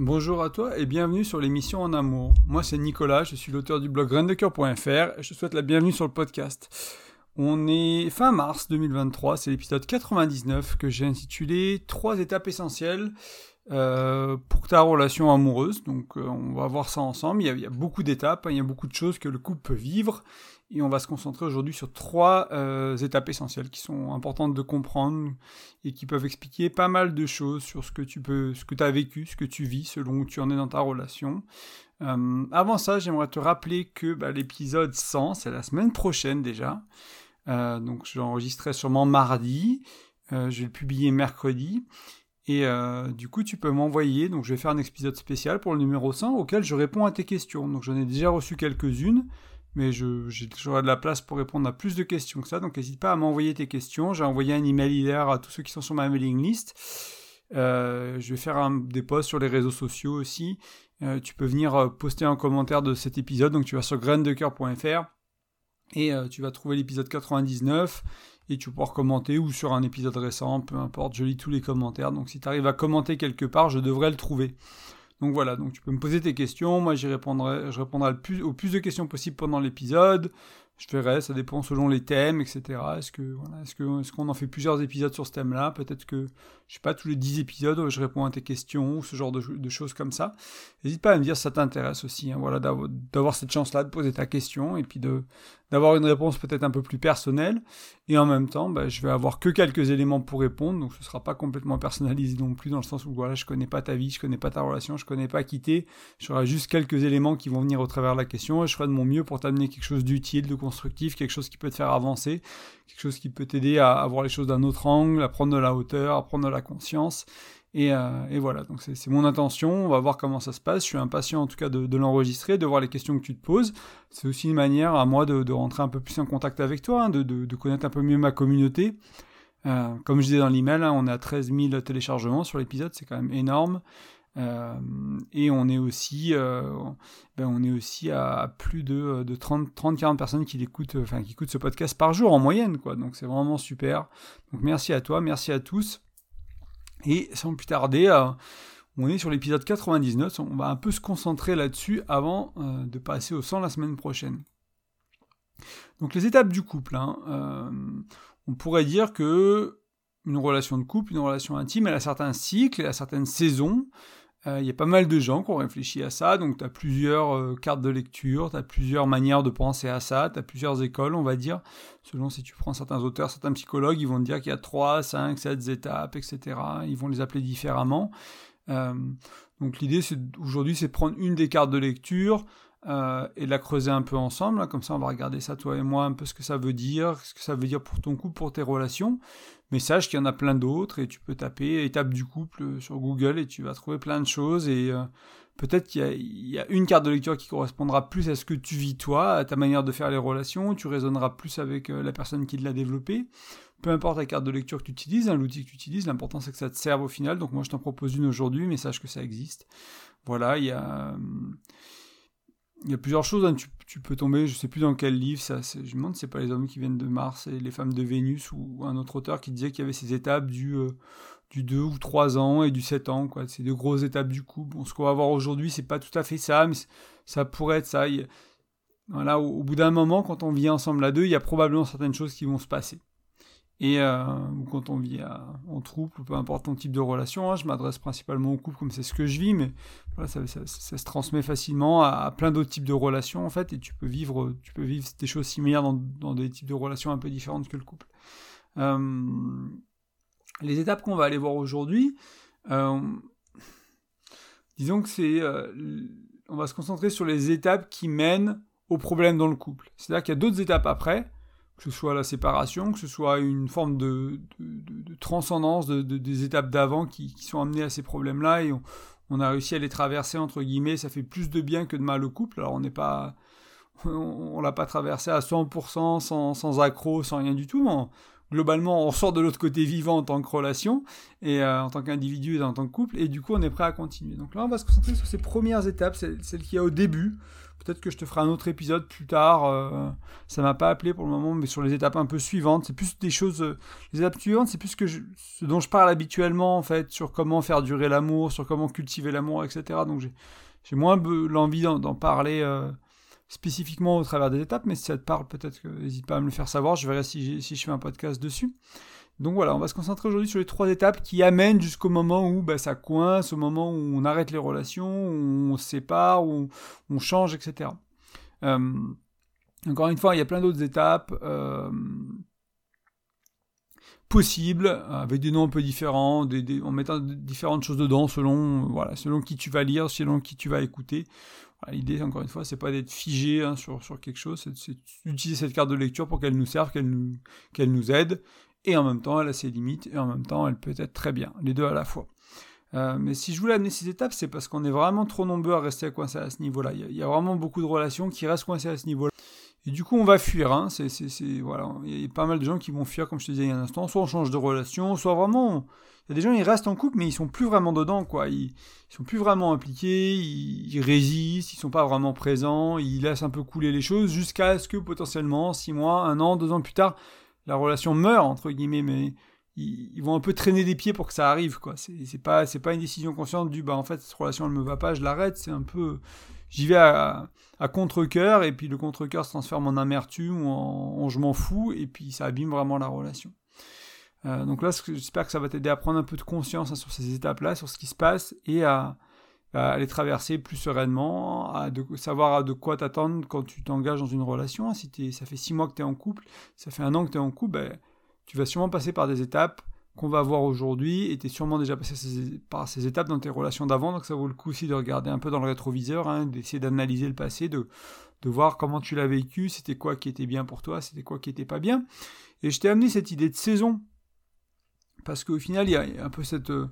Bonjour à toi et bienvenue sur l'émission En Amour. Moi c'est Nicolas, je suis l'auteur du blog graindecoeur.fr et je te souhaite la bienvenue sur le podcast. On est fin mars 2023, c'est l'épisode 99 que j'ai intitulé Trois étapes essentielles euh, pour ta relation amoureuse. Donc euh, on va voir ça ensemble. Il y a, beaucoup d'étapes, hein. il y a beaucoup de choses que le couple peut vivre et on va se concentrer aujourd'hui sur trois euh, étapes essentielles qui sont importantes de comprendre et qui peuvent expliquer pas mal de choses sur ce que tu peux, ce que as vécu, ce que tu vis selon où tu en es dans ta relation. Euh, avant ça, j'aimerais te rappeler que bah, l'épisode 100, c'est la semaine prochaine déjà. Euh, donc je l'enregistrerai sûrement mardi. Je vais le publier mercredi. Et du coup, tu peux m'envoyer. Donc, je vais faire un épisode spécial pour le numéro 100 auquel je réponds à tes questions. Donc, j'en ai déjà reçu quelques-unes mais j'aurai de la place pour répondre à plus de questions que ça, donc n'hésite pas à m'envoyer tes questions. J'ai envoyé un email hier à tous ceux qui sont sur ma mailing list. Euh, je vais faire des posts sur les réseaux sociaux aussi. Euh, tu peux venir euh, poster un commentaire de cet épisode, donc tu vas sur graindecoeur.fr et tu vas trouver l'épisode 99 et tu pourras commenter ou sur un épisode récent, peu importe, je lis tous les commentaires, donc si tu arrives à commenter quelque part, je devrais le trouver. Donc voilà, tu peux me poser tes questions, moi j'y répondrai, je répondrai au plus de questions possible pendant l'épisode. Je verrai, ça dépend selon les thèmes, etc. Est-ce est-ce que est-ce qu'on en fait plusieurs épisodes sur ce thème-là? Peut-être que je sais pas tous les 10 épisodes, je réponds à tes questions ou ce genre de, choses comme ça. N'hésite pas à me dire si ça t'intéresse aussi. Hein, voilà, d'avoir cette chance-là de poser ta question et puis d'avoir une réponse peut-être un peu plus personnelle. Et en même temps, bah, je vais avoir que quelques éléments pour répondre, donc ce sera pas complètement personnalisé non plus dans le sens où voilà, je connais pas ta vie, je connais pas ta relation, je connais pas qui t'es. J'aurai juste quelques éléments qui vont venir au travers de la question et je ferai de mon mieux pour t'amener quelque chose d'utile, de constructif, quelque chose qui peut te faire avancer, quelque chose qui peut t'aider à, à voir les choses d'un autre angle, à prendre de la hauteur, à prendre de la conscience. Euh, et, voilà, donc c'est mon intention, on va voir comment ça se passe. Je suis impatient en tout cas de, l'enregistrer, de voir les questions que tu te poses. C'est aussi une manière à moi de, rentrer un peu plus en contact avec toi, hein, de, connaître un peu mieux ma communauté. Euh, comme je disais dans l'email, hein, on a 13 000 téléchargements sur l'épisode, c'est quand même énorme. Euh, et on est aussi, ben on est aussi à plus de, 30-40 personnes qui écoutent, enfin qui écoutent ce podcast par jour en moyenne, quoi. Donc c'est vraiment super. Donc merci à toi, merci à tous. Et sans plus tarder, euh, on est sur l'épisode 99, on va un peu se concentrer là-dessus avant euh, de passer au 100 la semaine prochaine. Donc les étapes du couple, hein, euh, on pourrait dire que une relation de couple, une relation intime, elle a certains cycles, elle a certaines saisons. Il y a pas mal de gens qui ont réfléchi à ça, donc tu as plusieurs cartes de lecture, tu as plusieurs manières de penser à ça, tu as plusieurs écoles, on va dire, selon si tu prends certains auteurs, certains psychologues, ils vont te dire qu'il y a 3, 5, 7 étapes, etc. Ils vont les appeler différemment. donc l'idée aujourd'hui, c'est de prendre une des cartes de lecture, euh, et la creuser un peu ensemble. Comme ça, on va regarder ça, toi et moi, un peu ce que ça veut dire, ce que ça veut dire pour ton couple, pour tes relations. Mais sache qu'il y en a plein d'autres et tu peux taper étape du couple sur Google et tu vas trouver plein de choses. Et euh, peut-être qu'il y, a une carte de lecture qui correspondra plus à ce que tu vis toi, à ta manière de faire les relations. Tu raisonneras plus avec euh, la personne qui l'a développé. Peu importe la carte de lecture que tu utilises, hein, l'outil que tu utilises, l'important c'est que ça te serve au final. Donc moi je t'en propose une aujourd'hui, mais sache que ça existe. Voilà, il y a il y a plusieurs choses, hein. tu, peux tomber, je sais plus dans quel livre, ça, je me demande si c'est pas les hommes qui viennent de Mars et les femmes de Vénus, ou un autre auteur qui disait qu'il y avait ces étapes du, euh, du 2 ou 3 ans et du 7 ans, quoi. C'est deux grosses étapes du coup. Bon, ce qu'on va voir aujourd'hui, c'est pas tout à fait ça, mais ça pourrait être ça. voilà, au bout d'un moment, quand on vit ensemble à deux, il y a probablement certaines choses qui vont se passer. Et euh, quand on vit en troupe, peu importe ton type de relation, hein, je m'adresse principalement au couple comme c'est ce que je vis, mais ça, se transmet facilement à, plein d'autres types de relations en fait, et tu peux vivre, tu peux vivre des choses similaires dans, des types de relations un peu différentes que le couple. Euh, les étapes qu'on va aller voir aujourd'hui, euh, disons que c'est, on va se concentrer sur les étapes qui mènent au problème dans le couple. C'est-à-dire qu'il y a d'autres étapes après que ce soit la séparation, que ce soit une forme de, transcendance de, des étapes d'avant qui, sont amenées à ces problèmes-là, et on, a réussi à les traverser, entre guillemets, ça fait plus de bien que de mal au couple, alors on n'est pas... On, l'a pas traversé à 100%, sans, sans accroc, sans rien du tout, mais globalement, on sort de l'autre côté vivant en tant que relation, et euh, en tant qu'individu et en tant que couple, et du coup, on est prêt à continuer. Donc là, on va se concentrer sur ces premières étapes, celles, qu'il y a au début. Peut-être que je te ferai un autre épisode plus tard. Euh, ça m'a pas appelé pour le moment, mais sur les étapes un peu suivantes, c'est plus des choses. Euh, les étapes suivantes, c'est plus que ce dont je parle habituellement, en fait, sur comment faire durer l'amour, sur comment cultiver l'amour, etc. Donc j'ai moins l'envie d'en parler spécifiquement au travers des étapes, mais si ça te parle, peut-être que n'hésite pas à me le faire savoir, je verrai si, je fais un podcast dessus. Donc voilà, on va se concentrer aujourd'hui sur les trois étapes qui amènent jusqu'au moment où bah, ça coince, au moment où on arrête les relations, où on se sépare, où on change, etc. Euh, encore une fois, il y a plein d'autres étapes euh, possibles, avec des noms un peu différents, en mettant différentes choses dedans selon, voilà, selon qui tu vas lire, selon qui tu vas écouter. L'idée, encore une fois, c'est pas d'être figé hein, sur, quelque chose, c'est d'utiliser cette carte de lecture pour qu'elle nous serve, qu'elle nous, aide, et en même temps, elle a ses limites, et en même temps, elle peut être très bien, les deux à la fois. Euh, mais si je voulais amener ces étapes, c'est parce qu'on est vraiment trop nombreux à rester coincés à ce niveau-là. Il y, a vraiment beaucoup de relations qui restent coincées à ce niveau-là. Et du coup, on va fuir. Hein. C'est, voilà. Il y a pas mal de gens qui vont fuir, comme je te disais il y a un instant. Soit on change de relation, soit vraiment il y a des gens, ils restent en couple, mais ils sont plus vraiment dedans, quoi. Ils, ils sont plus vraiment impliqués, ils, résistent, ils sont pas vraiment présents, ils laissent un peu couler les choses jusqu'à ce que potentiellement, six mois, un an, deux ans plus tard, la relation meurt, entre guillemets, mais ils, vont un peu traîner des pieds pour que ça arrive, quoi. C'est pas, c'est pas une décision consciente du, bah, en fait, cette relation, elle me va pas, je l'arrête, c'est un peu, j'y vais à, contre-coeur, et puis le contre-coeur se transforme en amertume ou en, en je m'en fous, et puis ça abîme vraiment la relation. Euh, donc là, j'espère que ça va t'aider à prendre un peu de conscience hein, sur ces étapes-là, sur ce qui se passe, et à, les traverser plus sereinement, à savoir de quoi t'attendre quand tu t'engages dans une relation. Si ça fait six mois que tu es en couple, ça fait un an que tu es en couple, ben, tu vas sûrement passer par des étapes qu'on va voir aujourd'hui, et es sûrement déjà passé par ces étapes dans tes relations d'avant, donc ça vaut le coup aussi de regarder un peu dans le rétroviseur, hein, d'essayer d'analyser le passé, de, de voir comment tu l'as vécu, c'était quoi qui était bien pour toi, c'était quoi qui était pas bien. Et je t'ai amené cette idée de saison parce qu'au final, il y a un peu cette. Euh,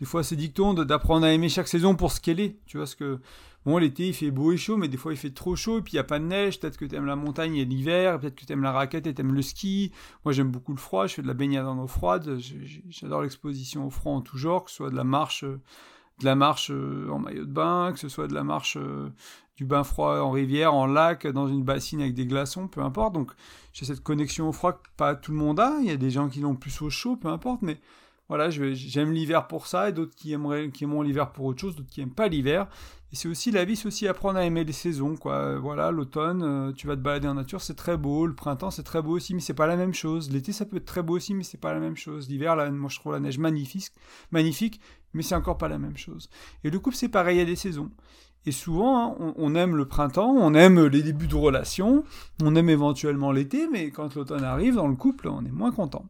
des fois, ces dictons d'apprendre à aimer chaque saison pour ce qu'elle est. Tu vois, ce que. Bon, l'été, il fait beau et chaud, mais des fois, il fait trop chaud, et puis il n'y a pas de neige. Peut-être que tu aimes la montagne et l'hiver, peut-être que tu aimes la raquette et tu aimes le ski. Moi, j'aime beaucoup le froid, je fais de la baignade en eau froide. J'adore l'exposition au froid en tout genre, que ce soit de la marche, de la marche euh, en maillot de bain, que ce soit de la marche euh, du bain froid en rivière, en lac, dans une bassine avec des glaçons, peu importe. Donc j'ai cette connexion au froid que pas tout le monde a. Il y a des gens qui l'ont plus au chaud, peu importe. Mais voilà, j'aime l'hiver pour ça, et d'autres qui qui aiment l'hiver pour autre chose, d'autres qui aiment pas l'hiver. Et c'est aussi la vie, c'est aussi apprendre à aimer les saisons, quoi. Voilà, l'automne, euh, tu vas te balader en nature, c'est très beau. Le printemps, c'est très beau aussi, mais c'est pas la même chose. L'été, ça peut être très beau aussi, mais c'est pas la même chose. L'hiver, moi, je trouve la neige magnifique, magnifique, mais c'est encore pas la même chose. Et le couple, c'est pareil, il y a des saisons. Et souvent, hein, on, aime le printemps, on aime les débuts de relation, on aime éventuellement l'été, mais quand l'automne arrive dans le couple, on est moins content.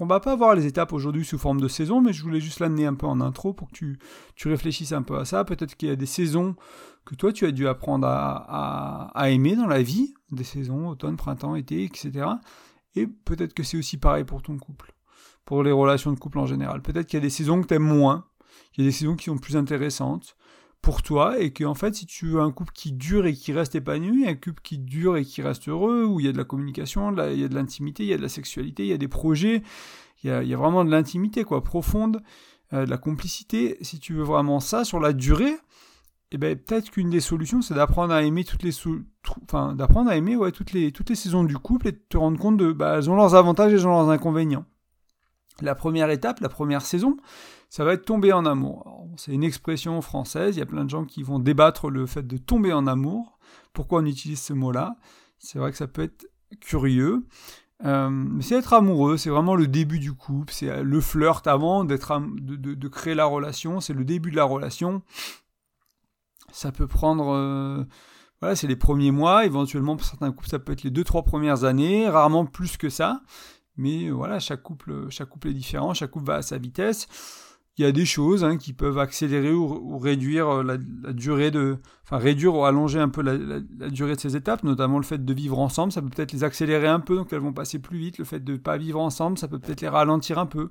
On va pas voir les étapes aujourd'hui sous forme de saison, mais je voulais juste l'amener un peu en intro pour que tu, tu réfléchisses un peu à ça. Peut-être qu'il y a des saisons que toi tu as dû apprendre à, à, aimer dans la vie, des saisons, automne, printemps, été, etc. Et peut-être que c'est aussi pareil pour ton couple, pour les relations de couple en général. Peut-être qu'il y a des saisons que tu aimes moins, qu'il y a des saisons qui sont plus intéressantes pour toi et que en fait si tu veux un couple qui dure et qui reste épanoui, un couple qui dure et qui reste heureux, où il y a de la communication, il y a de l'intimité, il y a de la sexualité, il y a des projets, il y a, vraiment de l'intimité quoi, profonde, euh, de la complicité, si tu veux vraiment ça sur la durée, et eh ben peut-être qu'une des solutions c'est d'apprendre à aimer toutes les enfin d'apprendre à aimer ouais toutes les toutes les saisons du couple et de te rendre compte de bah elles ont leurs avantages et elles ont leurs inconvénients. La première étape, la première saison, ça va être tomber en amour. C'est une expression française, il y a plein de gens qui vont débattre le fait de tomber en amour. Pourquoi on utilise ce mot-là? C'est vrai que ça peut être curieux. Euh, mais c'est être amoureux, c'est vraiment le début du couple, c'est le flirt avant de, créer la relation, c'est le début de la relation. Ça peut prendre, euh, voilà, c'est les premiers mois, éventuellement pour certains couples ça peut être les deux trois premières années, rarement plus que ça. Mais voilà, chaque couple, chaque couple est différent, chaque couple va à sa vitesse il y a des choses hein, qui peuvent accélérer ou, réduire euh, la, durée de, enfin réduire ou allonger un peu la, durée de ces étapes, notamment le fait de vivre ensemble, ça peut peut-être les accélérer un peu, donc elles vont passer plus vite. Le fait de ne pas vivre ensemble, ça peut peut-être les ralentir un peu.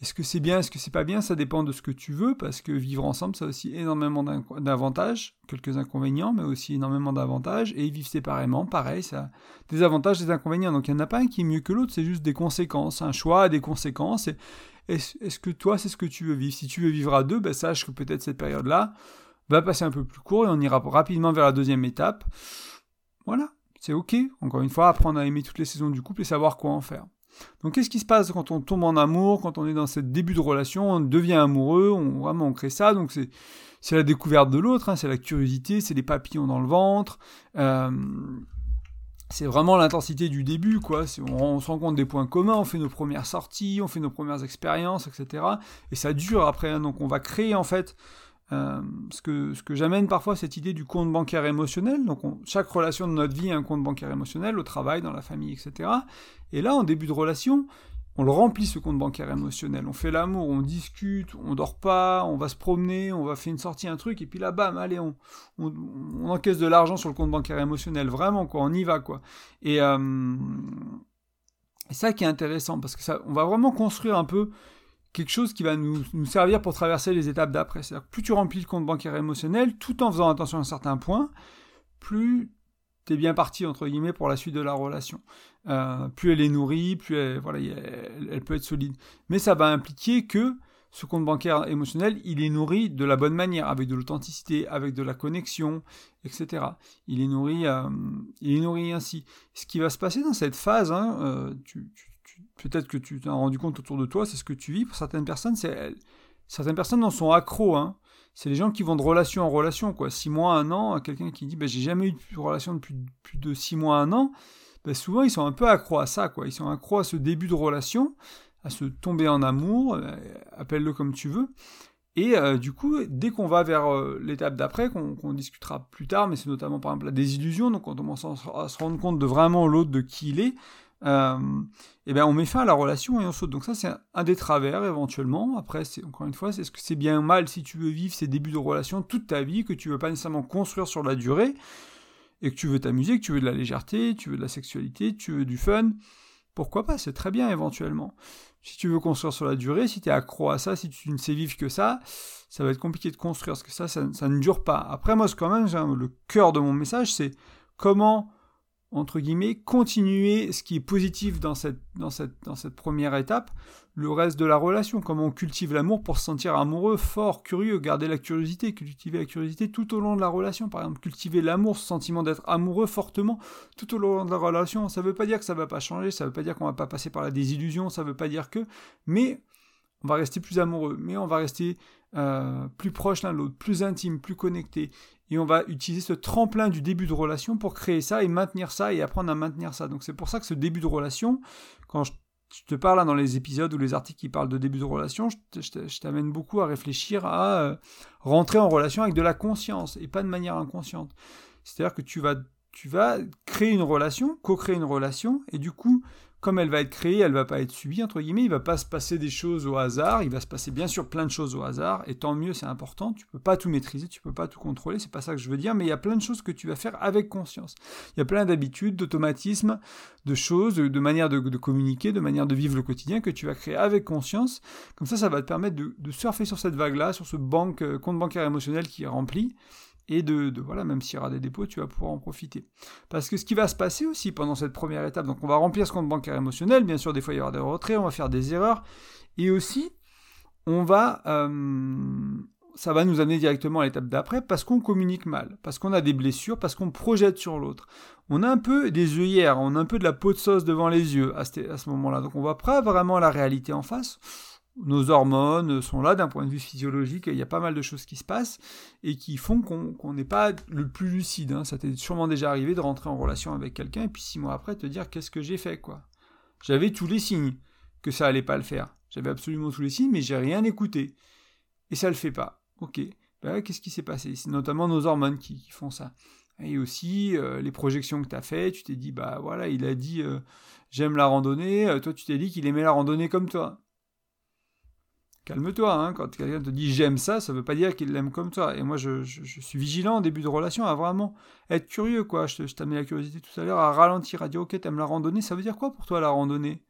Est-ce que c'est bien, est-ce que c'est pas bien? Ça dépend de ce que tu veux, parce que vivre ensemble, ça a aussi énormément d'avantages, quelques inconvénients, mais aussi énormément d'avantages. Et vivre séparément, pareil, ça des avantages, des inconvénients. Donc il n'y en a pas un qui est mieux que l'autre, c'est juste des conséquences. Un choix a des conséquences. Et est-ce que toi, c'est ce que tu veux vivre? Si tu veux vivre à deux, ben, sache que peut-être cette période-là va passer un peu plus court et on ira rapidement vers la deuxième étape. Voilà, c'est ok. Encore une fois, apprendre à aimer toutes les saisons du couple et savoir quoi en faire. Donc qu'est-ce qui se passe quand on tombe en amour, quand on est dans ce début de relation, on devient amoureux, on vraiment crée ça, donc c'est c'est la découverte de l'autre, hein, c'est la curiosité, c'est les papillons dans le ventre, euh, c'est vraiment l'intensité du début, quoi. On, se rend compte des points communs, on fait nos premières sorties, on fait nos premières expériences, etc. Et ça dure après, hein. donc on va créer en fait euh, ce que, ce que j'amène parfois, cette idée du compte bancaire émotionnel. Donc chaque relation de notre vie a un compte bancaire émotionnel, au travail, dans la famille, etc. Et là, en début de relation, on le remplit ce compte bancaire émotionnel. On fait l'amour, on discute, on dort pas, on va se promener, on va faire une sortie, un truc, et puis là, bam, allez, on, encaisse de l'argent sur le compte bancaire émotionnel. Vraiment, quoi, on y va, quoi. Et euh, c'est ça qui est intéressant, parce que ça, on va vraiment construire un peu quelque chose qui va nous, servir pour traverser les étapes d'après. C'est-à-dire plus tu remplis le compte bancaire émotionnel, tout en faisant attention à certains points, plus t'es bien parti entre guillemets pour la suite de la relation. Euh, plus elle est nourrie, plus elle, voilà, elle, peut être solide. Mais ça va impliquer que ce compte bancaire émotionnel, il est nourri de la bonne manière, avec de l'authenticité, avec de la connexion, etc. Il est nourri, euh, il est nourri ainsi. Ce qui va se passer dans cette phase, hein, euh, peut-être que tu t'es rendu compte autour de toi, c'est ce que tu vis. Pour certaines personnes, certaines personnes en sont accros. Hein c'est les gens qui vont de relation en relation, quoi. Six mois, un an, quelqu'un qui dit, bah, j'ai jamais eu de relation depuis plus de six mois, un an, bah, souvent ils sont un peu accros à ça, quoi. Ils sont accros à ce début de relation, à se tomber en amour, euh, appelle-le comme tu veux. Et euh, du coup, dès qu'on va vers euh, l'étape d'après, qu'on discutera plus tard, mais c'est notamment par exemple la désillusion, donc on commence à se rendre compte de vraiment l'autre, de qui il est, et ben on met fin à la relation et on saute. Donc ça c'est un des travers éventuellement. Après c'est encore une fois, c'est ce que c'est bien mal si tu veux vivre ces débuts de relation toute ta vie que tu veux pas nécessairement construire sur la durée et que tu veux t'amuser, que tu veux de la légèreté, tu veux de la sexualité, tu veux du fun. Pourquoi pas C'est très bien éventuellement. Si tu veux construire sur la durée, si tu es accro à ça, si tu ne sais vivre que ça, ça va être compliqué de construire parce que ça, ça, ça ne dure pas. Après moi, quand même, le cœur de mon message, c'est comment entre guillemets, continuer ce qui est positif dans cette, première étape, le reste de la relation, comment on cultive l'amour pour se sentir amoureux, fort, curieux, garder la curiosité, cultiver la curiosité tout au long de la relation, par exemple, cultiver l'amour, ce sentiment d'être amoureux fortement tout au long de la relation. Ça ne veut pas dire que ça ne va pas changer, ça ne veut pas dire qu'on va pas passer par la désillusion, ça ne veut pas dire que, mais on va rester plus amoureux, mais on va rester euh, plus proche l'un de l'autre, plus intime, plus connecté et on va utiliser ce tremplin du début de relation pour créer ça et maintenir ça et apprendre à maintenir ça. Donc c'est pour ça que ce début de relation, quand je, te parle dans les épisodes ou les articles qui parlent de début de relation, je t'amène beaucoup à réfléchir à euh, rentrer en relation avec de la conscience et pas de manière inconsciente. C'est-à-dire que tu vas, tu vas créer une relation, co-créer une relation et du coup comme elle va être créée, elle va pas être subie, entre guillemets, il va pas se passer des choses au hasard, il va se passer bien sûr plein de choses au hasard, et tant mieux, c'est important, tu peux pas tout maîtriser, tu peux pas tout contrôler, c'est pas ça que je veux dire, mais il y a plein de choses que tu vas faire avec conscience. Il y a plein d'habitudes, d'automatismes, de choses, de, manières de, communiquer, de manière de vivre le quotidien que tu vas créer avec conscience, comme ça, ça va te permettre de, surfer sur cette vague-là, sur ce banque, euh, compte bancaire émotionnel qui est rempli, et de, voilà, même s'il y aura des dépôts, tu vas pouvoir en profiter. Parce que ce qui va se passer aussi pendant cette première étape, donc on va remplir ce compte bancaire émotionnel, bien sûr des fois il y aura des retraits, on va faire des erreurs, et aussi on va, euh, ça va nous amener directement à l'étape d'après parce qu'on communique mal, parce qu'on a des blessures, parce qu'on projette sur l'autre. On a un peu des œillères, on a un peu de la peau de sauce devant les yeux à ce, moment-là, donc on va pas vraiment la réalité en face nos hormones sont là d'un point de vue physiologique, il y a pas mal de choses qui se passent et qui font qu'on n'est pas le plus lucide. Hein. Ça t'est sûrement déjà arrivé de rentrer en relation avec quelqu'un et puis six mois après te dire qu'est-ce que j'ai fait quoi. J'avais tous les signes que ça allait pas le faire. J'avais absolument tous les signes mais j'ai rien écouté. Et ça le fait pas. Ok. Ben, qu'est-ce qui s'est passé? C'est notamment nos hormones qui, font ça. Et aussi euh, les projections que tu as fait, tu t'es dit bah voilà, il a dit euh, j'aime la randonnée, euh, toi tu t'es dit qu'il aimait la randonnée comme toi calme-toi, hein, quand quelqu'un te dit j'aime ça, ça veut pas dire qu'il l'aime comme toi. Et moi, je, suis vigilant en début de relation à vraiment être curieux, quoi. Je, je t'ai la curiosité tout à l'heure, à ralentir, à dire ok, t'aimes la randonnée, ça veut dire quoi pour toi la randonnée?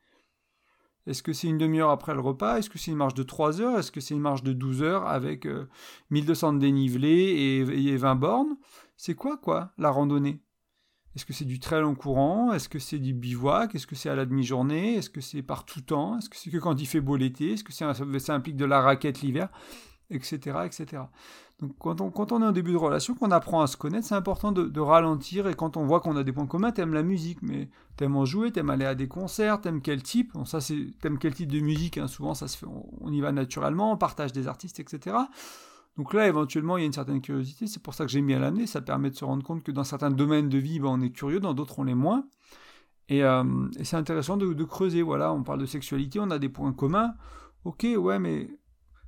Est-ce que c'est une demi-heure après le repas? Est-ce que c'est une marche de 3 heures? Est-ce que c'est une marche de 12 heures avec 1200 de dénivelé et, et 20 bornes? C'est quoi, quoi, la randonnée? Est-ce que c'est du trail en courant? Est-ce que c'est du bivouac? Est-ce que c'est à la demi-journée? Est-ce que c'est par tout temps? Est-ce que c'est que quand il fait beau l'été? Est-ce que ça implique de la raquette l'hiver? Etc. etc. Donc quand on, est en début de relation, qu'on apprend à se connaître, c'est important de, ralentir. Et quand on voit qu'on a des points communs, t'aimes la musique, mais t'aimes en jouer, t'aimes aller à des concerts, t'aimes quel type? Bon ça c'est t'aimes quel type de musique hein, Souvent ça on, y va naturellement, on partage des artistes, etc. Donc là, éventuellement, il y a une certaine curiosité. C'est pour ça que j'ai mis à l'année. Ça permet de se rendre compte que dans certains domaines de vie, ben, on est curieux, dans d'autres, on l'est moins. Et, euh, c'est intéressant de, creuser. Voilà, on parle de sexualité, on a des points communs. Ok, ouais, mais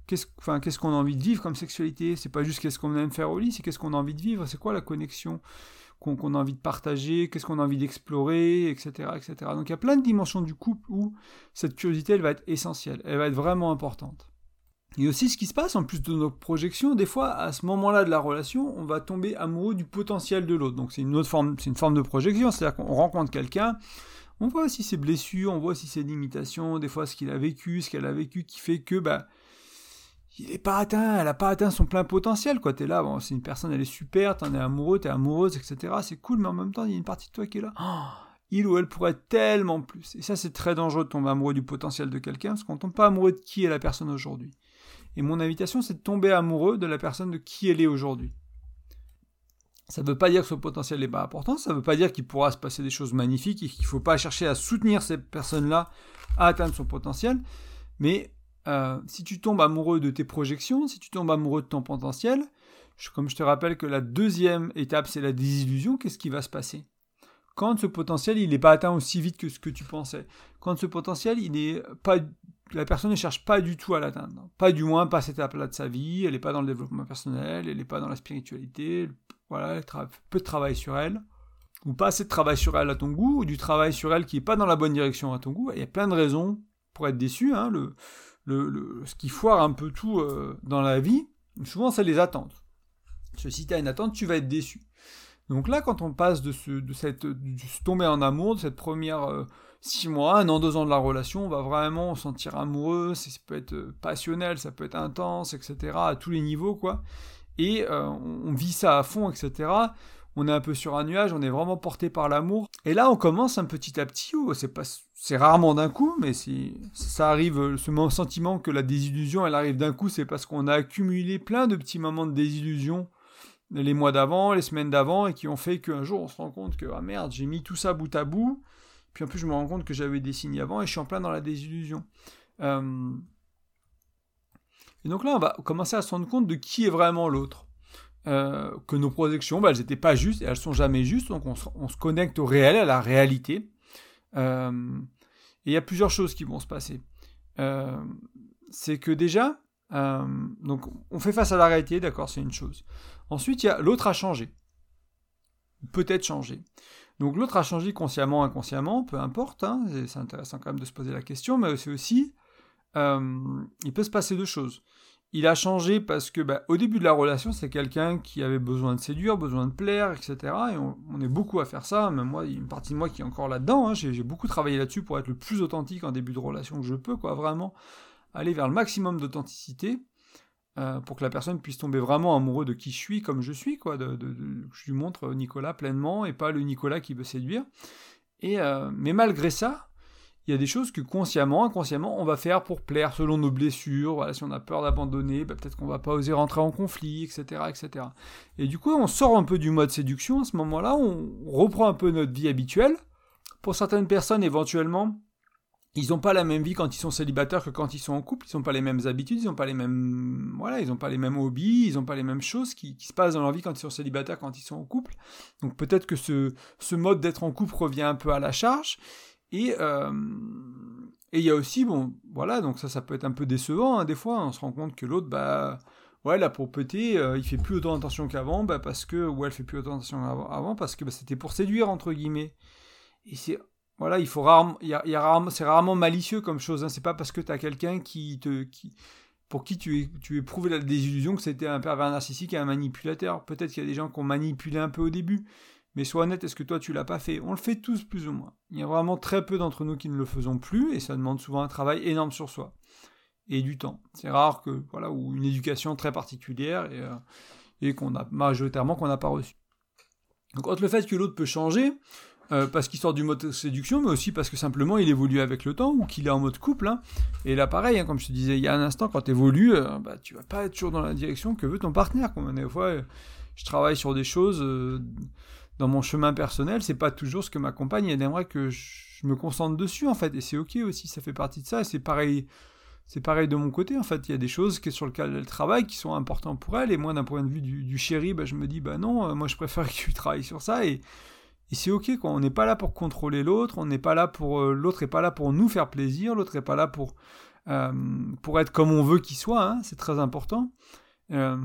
qu'est-ce qu'on a envie de vivre comme sexualité? C'est pas juste qu'est-ce qu'on aime faire au lit, c'est qu'est-ce qu'on a envie de vivre. C'est quoi la connexion qu'on a envie de partager? Qu'est-ce qu'on a envie d'explorer, etc., etc. Donc il y a plein de dimensions du couple où cette curiosité, elle va être essentielle. Elle va être vraiment importante. Et aussi ce qui se passe, en plus de nos projections, des fois, à ce moment-là de la relation, on va tomber amoureux du potentiel de l'autre. Donc c'est une autre forme, c'est une forme de projection, c'est-à-dire qu'on rencontre quelqu'un, on voit aussi ses blessures, on voit aussi ses limitations, des fois ce qu'il a vécu, ce qu'elle a vécu, qui fait que, bah, il n'est pas atteint, elle n'a pas atteint son plein potentiel, quoi. T'es là, c'est une personne, elle est super, t'en es amoureux, t'es amoureuse, etc. C'est cool, mais en même temps, il y a une partie de toi qui est là. Oh, il ou elle pourrait être tellement plus. Et ça, c'est très dangereux de tomber amoureux du potentiel de quelqu'un, parce qu'on tombe pas amoureux de qui est la personne aujourd'hui. Et mon invitation, c'est de tomber amoureux de la personne de qui elle est aujourd'hui. Ça ne veut pas dire que son potentiel n'est pas important, ça ne veut pas dire qu'il pourra se passer des choses magnifiques et qu'il ne faut pas chercher à soutenir cette personne-là à atteindre son potentiel. Mais euh, si tu tombes amoureux de tes projections, si tu tombes amoureux de ton potentiel, comme je te rappelle que la deuxième étape, c'est la désillusion, qu'est-ce qui va se passer? Quand ce potentiel, il n'est pas atteint aussi vite que ce que tu pensais, quand ce potentiel, il n'est pas la personne ne cherche pas du tout à l'atteindre. Pas du moins pas cette étape-là de sa vie, elle n'est pas dans le développement personnel, elle n'est pas dans la spiritualité, voilà, elle peu de travail sur elle, ou pas assez de travail sur elle à ton goût, ou du travail sur elle qui n'est pas dans la bonne direction à ton goût. Il y a plein de raisons pour être déçu. Hein, le, le, ce qui foire un peu tout euh, dans la vie, souvent c'est les attentes. Si tu as une attente, tu vas être déçu. Donc là, quand on passe de, ce, de de tomber en amour, de cette première euh, six mois, un an, deux ans de la relation, on va vraiment se sentir amoureux, ça peut être euh, passionnel, ça peut être intense, etc., à tous les niveaux, quoi. Et euh, on vit ça à fond, etc. On est un peu sur un nuage, on est vraiment porté par l'amour. Et là, on commence un petit à petit, c'est pas, c'est rarement d'un coup, mais si ça arrive, ce sentiment que la désillusion, elle arrive d'un coup, c'est parce qu'on a accumulé plein de petits moments de désillusion les mois d'avant, les semaines d'avant, et qui ont fait qu'un jour on se rend compte que, ah merde, j'ai mis tout ça bout à bout, puis en plus, je me rends compte que j'avais des signes avant et je suis en plein dans la désillusion. Euh, et donc là, on va commencer à se rendre compte de qui est vraiment l'autre. Euh, que nos projections, bah, elles n'étaient pas justes et elles sont jamais justes, donc on se, connecte au réel, à la réalité. Euh, et il y a plusieurs choses qui vont se passer. c'est que déjà, on fait face à la réalité, d'accord, c'est une chose. Ensuite, il y a l'autre a changé. Peut-être changé. Donc l'autre a changé consciemment, inconsciemment, peu importe, hein, c'est intéressant quand même de se poser la question, mais c'est aussi, euh, il peut se passer deux choses. Il a changé parce que bah, au début de la relation, c'est quelqu'un qui avait besoin de séduire, besoin de plaire, etc. Et on, est beaucoup à faire ça, même moi, il y a une partie de moi qui est encore là-dedans, hein. j'ai beaucoup travaillé là-dessus pour être le plus authentique en début de relation que je peux, quoi, vraiment aller vers le maximum d'authenticité. Euh, pour que la personne puisse tomber vraiment amoureux de qui je suis, comme je suis, quoi, de, je lui montre Nicolas pleinement et pas le Nicolas qui veut séduire. Et, euh, mais malgré ça, il y a des choses que consciemment, inconsciemment, on va faire pour plaire selon nos blessures. Voilà, si on a peur d'abandonner, bah, peut-être qu'on va pas oser rentrer en conflit, etc., etc. Et du coup, on sort un peu du mode séduction à ce moment-là, on reprend un peu notre vie habituelle. Pour certaines personnes, éventuellement, ils n'ont pas la même vie quand ils sont célibataires que quand ils sont en couple, ils n'ont pas les mêmes habitudes, ils n'ont pas les mêmes voilà, ils n'ont pas les mêmes hobbies, ils n'ont pas les mêmes choses qui, se passent dans leur vie quand ils sont célibataires, quand ils sont en couple. Donc peut-être que ce, ce mode d'être en couple revient un peu à la charge. Et euh, et il y a aussi bon voilà donc ça ça peut être un peu décevant hein, des fois on se rend compte que l'autre bah ouais la propreté euh, il fait plus autant attention qu'avant bah parce que ou elle fait plus autant attention avant parce que bah, c'était pour séduire entre guillemets et c'est voilà, il faut rarement, y a, rarement, c'est rarement malicieux comme chose. Hein. C'est pas parce que tu as quelqu'un qui te, qui, pour qui tu, tu éprouvé la désillusion que c'était un pervers narcissique et un manipulateur. Peut-être qu'il y a des gens qui ont manipulé un peu au début, mais sois honnête, est-ce que toi tu l'as pas fait? On le fait tous plus ou moins. Il y a vraiment très peu d'entre nous qui ne le faisons plus, et ça demande souvent un travail énorme sur soi et du temps. C'est rare que voilà ou une éducation très particulière et, euh, et qu'on a majoritairement qu'on n'a pas reçu. Donc le fait que l'autre peut changer, euh, parce qu'il sort du mode séduction, mais aussi parce que simplement il évolue avec le temps ou qu'il est en mode couple. Hein. Et là, pareil, hein, comme je te disais il y a un instant, quand tu évolues, euh, bah, tu vas pas être toujours dans la direction que veut ton partenaire. Comme des fois, je travaille sur des choses euh, dans mon chemin personnel, c'est pas toujours ce que ma compagne elle aimerait que je me concentre dessus en fait, et c'est ok aussi, ça fait partie de ça. Et c'est pareil, c'est pareil de mon côté en fait. Il y a des choses sur lesquelles elle travaille qui sont importantes pour elle, et moi d'un point de vue du, chéri, bah, je me dis bah non, moi je préfère que tu travailles sur ça et et c'est ok. On n'est pas là pour contrôler l'autre, on n'est pas là pour. Euh, l'autre n'est pas là pour nous faire plaisir, l'autre n'est pas là pour, euh, pour être comme on veut qu'il soit, hein. c'est très important. Euh,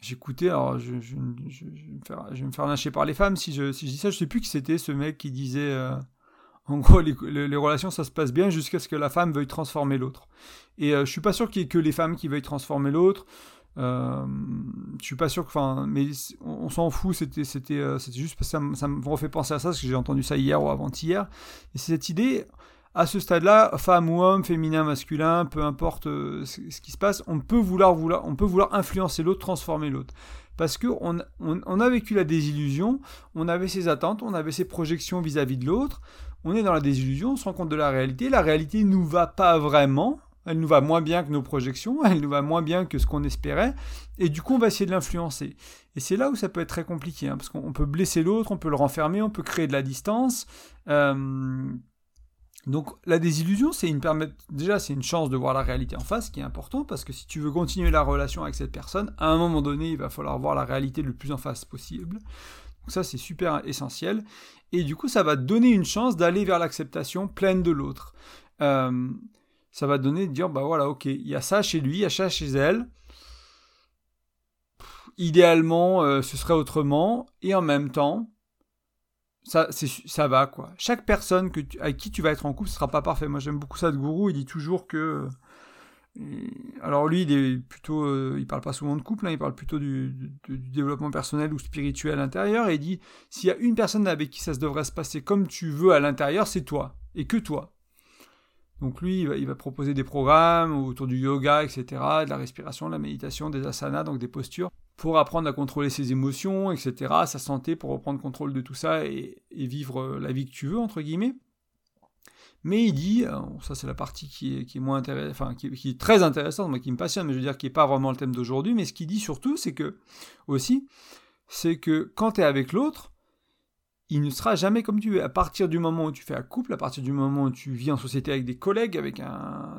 J'écoutais, alors je, vais me faire, lâcher par les femmes si je, dis ça, je sais plus qui c'était ce mec qui disait. Euh, en gros, les, les, relations, ça se passe bien jusqu'à ce que la femme veuille transformer l'autre. Et je suis pas sûr qu'il y ait que les femmes qui veuillent transformer l'autre. Euh, je suis pas sûr que, enfin, mais on, s'en fout. C'était, c'était, euh, c'était juste parce que ça, ça, me refait penser à ça parce que j'ai entendu ça hier ou avant-hier. Et c'est cette idée, à ce stade-là, femme ou homme, féminin, masculin, peu importe euh, ce, qui se passe, on peut vouloir, on peut vouloir influencer l'autre, transformer l'autre. Parce que on, on, a vécu la désillusion, on avait ses attentes, on avait ses projections vis-à-vis -vis de l'autre. On est dans la désillusion, on se rend compte de la réalité. La réalité nous va pas vraiment elle nous va moins bien que nos projections, elle nous va moins bien que ce qu'on espérait, et du coup on va essayer de l'influencer. Et c'est là où ça peut être très compliqué, hein, parce qu'on peut blesser l'autre, on peut le renfermer, on peut créer de la distance. Euh, donc la désillusion, c'est une déjà c'est une chance de voir la réalité en face, qui est important, parce que si tu veux continuer la relation avec cette personne, à un moment donné, il va falloir voir la réalité le plus en face possible. Donc ça c'est super essentiel. Et du coup, ça va donner une chance d'aller vers l'acceptation pleine de l'autre. Euh, ça va donner de dire, bah voilà, ok, il y a ça chez lui, il y a ça chez elle. idéalement, euh, ce serait autrement, et en même temps, ça, va, quoi. Chaque personne que avec qui tu vas être en couple, ce sera pas parfait. Moi, j'aime beaucoup ça de Gourou, il dit toujours que... Euh, alors lui, il est plutôt, euh, il parle pas souvent de couple, hein, il parle plutôt du, développement personnel ou spirituel à l'intérieur, et il dit, s'il y a une personne avec qui ça devrait se passer comme tu veux à l'intérieur, c'est toi, et que toi. Donc lui, il va, proposer des programmes autour du yoga, etc., de la respiration, de la méditation, des asanas, donc des postures, pour apprendre à contrôler ses émotions, etc., sa santé, pour reprendre contrôle de tout ça et, vivre euh, la vie que tu veux, entre guillemets. Mais il dit, euh, ça c'est la partie qui est, moins intéressante, enfin qui, est très intéressante, qui me passionne, mais je veux dire qui n'est pas vraiment le thème d'aujourd'hui, mais ce qu'il dit surtout, c'est que, aussi, c'est que quand tu es avec l'autre, il ne sera jamais comme tu veux. À partir du moment où tu fais un couple, à partir du moment où tu vis en société avec des collègues, avec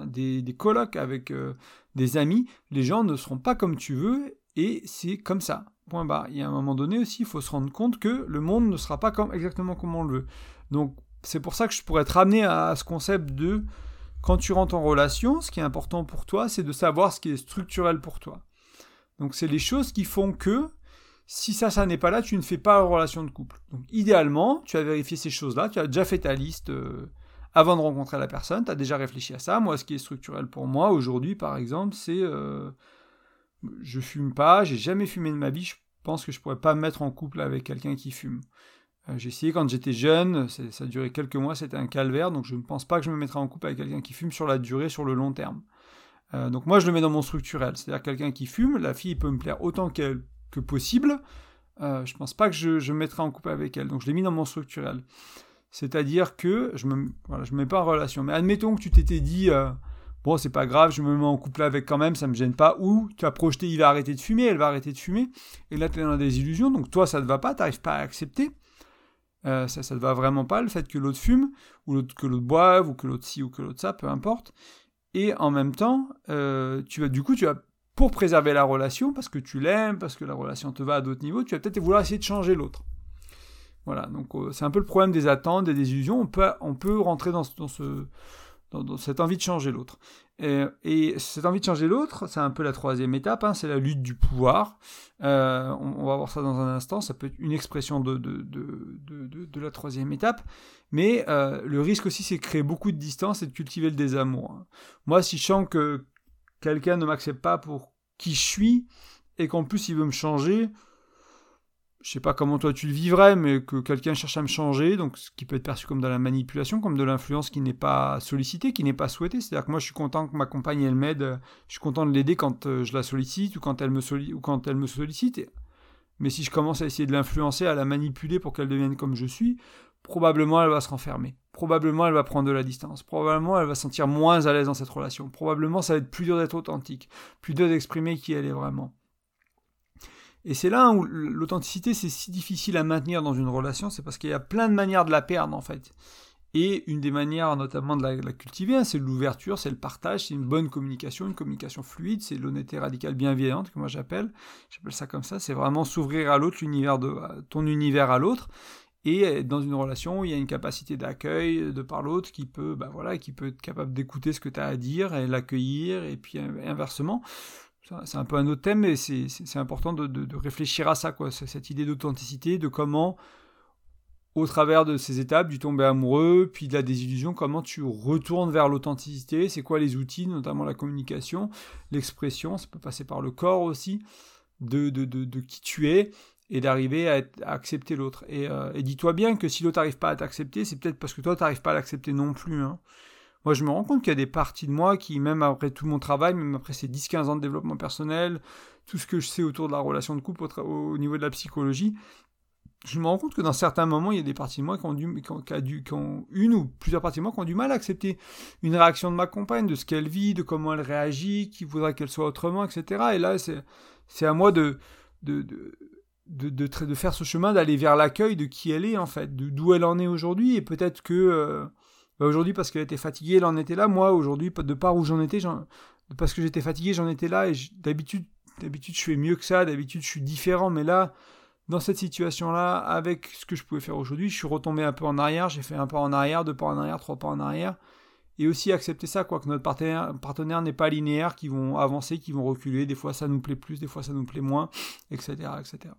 des, colocs, avec euh, des amis, les gens ne seront pas comme tu veux et c'est comme ça. Point barre. Il y a un moment donné aussi, il faut se rendre compte que le monde ne sera pas exactement comme on le veut. Donc c'est pour ça que je pourrais te ramener à ce concept de quand tu rentres en relation, ce qui est important pour toi, c'est de savoir ce qui est structurel pour toi. Donc c'est les choses qui font que si ça, ça n'est pas là, tu ne fais pas la relation de couple. Donc idéalement, tu as vérifié ces choses-là, tu as déjà fait ta liste euh, avant de rencontrer la personne, tu as déjà réfléchi à ça. Moi, ce qui est structurel pour moi aujourd'hui, par exemple, c'est euh, je fume pas, j'ai jamais fumé de ma vie, je pense que je pourrais pas me mettre en couple avec quelqu'un qui fume. Euh, j'ai essayé quand j'étais jeune, ça a duré quelques mois, c'était un calvaire, donc je ne pense pas que je me mettrai en couple avec quelqu'un qui fume sur la durée, sur le long terme. donc moi je le mets dans mon structurel, c'est-à-dire quelqu'un qui fume, la fille peut me plaire autant qu'elle que possible, euh, je pense pas que je, me mettrai en couple avec elle. Donc je l'ai mis dans mon structurel. C'est-à-dire que je me, voilà, me mets pas en relation. Mais admettons que tu t'étais dit, euh, bon, c'est pas grave, je me mets en couple avec quand même, ça me gêne pas. Ou tu as projeté, il va arrêter de fumer, elle va arrêter de fumer. Et là, tu es dans des illusions. Donc toi, ça te va pas, tu n'arrives pas à accepter. Euh, ça, ça te va vraiment pas, le fait que l'autre fume, ou que l'autre boive, ou que l'autre ci, ou que l'autre ça, peu importe. Et en même temps, euh, tu vas, du coup, tu vas pour préserver la relation, parce que tu l'aimes, parce que la relation te va à d'autres niveaux, tu vas peut-être vouloir essayer de changer l'autre. Voilà, donc euh, c'est un peu le problème des attentes, des désillusions. On peut, on peut rentrer dans, dans, ce, dans, cette envie de changer l'autre. Et, et, cette envie de changer l'autre, c'est un peu la troisième étape, hein, c'est la lutte du pouvoir. Euh, on, va voir ça dans un instant, ça peut être une expression de, de, de, de la troisième étape. Mais euh, le risque aussi, c'est de créer beaucoup de distance et de cultiver le désamour. Moi, si je sens que quelqu'un ne m'accepte pas pour qui je suis et qu'en plus il veut me changer, je sais pas comment toi tu le vivrais, mais que quelqu'un cherche à me changer, donc ce qui peut être perçu comme de la manipulation, comme de l'influence qui n'est pas sollicitée, qui n'est pas souhaitée. C'est-à-dire que moi je suis content que ma compagne elle m'aide, je suis content de l'aider quand euh, je la sollicite ou quand elle me, ou quand elle me sollicite. Mais si je commence à essayer de l'influencer, à la manipuler pour qu'elle devienne comme je suis, probablement elle va se renfermer. Probablement elle va prendre de la distance. Probablement elle va se sentir moins à l'aise dans cette relation. Probablement ça va être plus dur d'être authentique, plus dur d'exprimer qui elle est vraiment. Et c'est là où l'authenticité c'est si difficile à maintenir dans une relation, c'est parce qu'il y a plein de manières de la perdre en fait. Et une des manières notamment de la, cultiver, hein, c'est l'ouverture, c'est le partage, c'est une bonne communication, une communication fluide, c'est l'honnêteté radicale bienveillante que moi j'appelle. J'appelle ça comme ça, c'est vraiment s'ouvrir à l'autre, ton univers à l'autre et dans une relation, il y a une capacité d'accueil de par l'autre qui peut, bah voilà, qui peut être capable d'écouter ce que tu as à dire et l'accueillir, et puis inversement. C'est un peu un autre thème, mais c'est important de, de, réfléchir à ça, quoi, cette idée d'authenticité, de comment, au travers de ces étapes, du tomber amoureux, puis de la désillusion, comment tu retournes vers l'authenticité, c'est quoi les outils, notamment la communication, l'expression, ça peut passer par le corps aussi, de, de, de, qui tu es, et d'arriver à, accepter l'autre. Euh, et, dis-toi bien que si l'autre n'arrive pas à t'accepter, c'est peut-être parce que toi, tu n'arrives pas à l'accepter non plus. Hein. Moi, je me rends compte qu'il y a des parties de moi qui, même après tout mon travail, même après ces 10-15 ans de développement personnel, tout ce que je sais autour de la relation de couple au, niveau de la psychologie, je me rends compte que dans certains moments, il y a des parties de moi qui ont, ont, une ou plusieurs parties de moi qui ont du mal à accepter une réaction de ma compagne, de ce qu'elle vit, de comment elle réagit, qui voudrait qu'elle soit autrement, etc. Et là, c'est à moi de de, de, faire ce chemin, d'aller vers l'accueil de qui elle est en fait, d'où elle en est aujourd'hui. Et peut-être que euh, bah, aujourd'hui, parce qu'elle était fatiguée, elle en était là. Moi, aujourd'hui, de part où j'en étais, parce que j'étais fatigué, j'en étais là. Et d'habitude, d'habitude, je fais mieux que ça. D'habitude, je suis différent. Mais là, dans cette situation-là, avec ce que je pouvais faire aujourd'hui, je suis retombé un peu en arrière. J'ai fait un pas en arrière, deux pas en arrière, trois pas en arrière. Et aussi accepter ça, quoi, que notre partenaire, partenaire n'est pas linéaire, qui vont avancer, qui vont reculer. Des fois, ça nous plaît plus, des fois, ça nous plaît moins, etc., etc.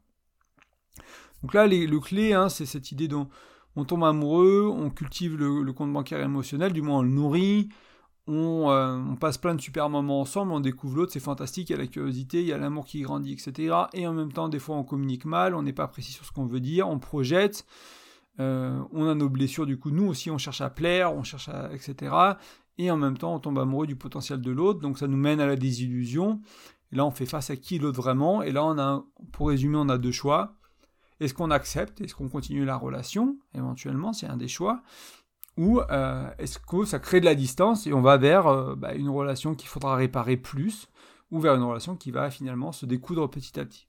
Donc là, le clé, hein, c'est cette idée dont on tombe amoureux, on cultive le, compte bancaire émotionnel, du moins on le nourrit, euh, on, passe plein de super moments ensemble, on découvre l'autre, c'est fantastique, il y a la curiosité, il y a l'amour qui grandit, etc. Et en même temps, des fois, on communique mal, on n'est pas précis sur ce qu'on veut dire, on projette, euh, on a nos blessures, du coup, nous aussi, on cherche à plaire, on cherche à, etc. Et en même temps, on tombe amoureux du potentiel de l'autre, donc ça nous mène à la désillusion. Et là, on fait face à qui l'autre vraiment. Et là, on a, pour résumer, on a deux choix. Est-ce qu'on accepte Est-ce qu'on continue la relation Éventuellement, c'est un des choix. Ou euh, est-ce que ça crée de la distance et on va vers euh, bah, une relation qu'il faudra réparer plus ou vers une relation qui va finalement se découdre petit à petit.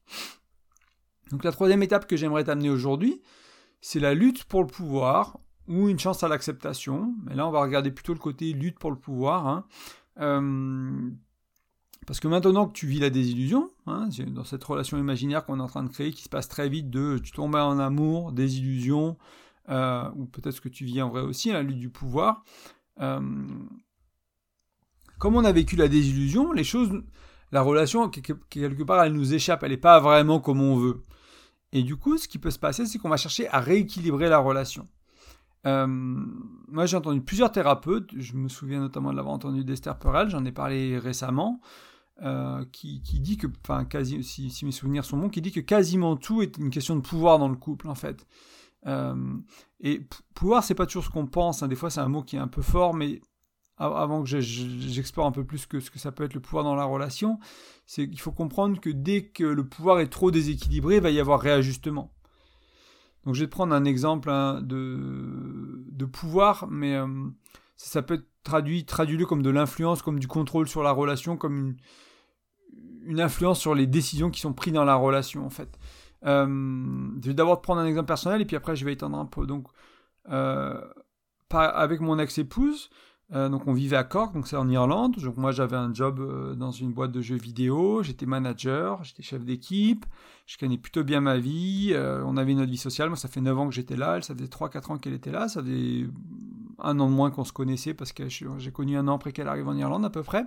Donc la troisième étape que j'aimerais t'amener aujourd'hui, c'est la lutte pour le pouvoir ou une chance à l'acceptation. Mais là, on va regarder plutôt le côté lutte pour le pouvoir. Hein. Euh, parce que maintenant que tu vis la désillusion, hein, dans cette relation imaginaire qu'on est en train de créer, qui se passe très vite de tu tombes en amour, désillusion, euh, ou peut-être que tu vis en vrai aussi, la lutte du pouvoir. Euh, comme on a vécu la désillusion, les choses, la relation, quelque part, elle nous échappe, elle n'est pas vraiment comme on veut. Et du coup, ce qui peut se passer, c'est qu'on va chercher à rééquilibrer la relation. Euh, moi, j'ai entendu plusieurs thérapeutes. Je me souviens notamment de l'avoir entendu d'Esther Perel. J'en ai parlé récemment. Euh, qui, dit que, enfin, si, mes souvenirs sont bons, qui dit que quasiment tout est une question de pouvoir dans le couple, en fait. Euh, et pouvoir, c'est pas toujours ce qu'on pense. Hein. Des fois, c'est un mot qui est un peu fort, mais avant que j'explore un peu plus que ce que ça peut être le pouvoir dans la relation, c'est qu'il faut comprendre que dès que le pouvoir est trop déséquilibré, il va y avoir réajustement. Donc, je vais prendre un exemple hein, de, pouvoir, mais euh, ça, peut être traduit comme de l'influence, comme du contrôle sur la relation, comme une, une influence sur les décisions qui sont prises dans la relation, en fait. Euh, je vais d'abord prendre un exemple personnel et puis après je vais étendre un peu. Donc, euh, avec mon ex-épouse, euh, donc on vivait à Cork, donc c'est en Irlande. Donc moi j'avais un job dans une boîte de jeux vidéo, j'étais manager, j'étais chef d'équipe, je connais plutôt bien ma vie, on avait une vie sociale, moi ça fait 9 ans que j'étais là, elle ça faisait 3-4 ans qu'elle était là, ça faisait un an de moins qu'on se connaissait parce que j'ai connu un an après qu'elle arrive en Irlande à peu près.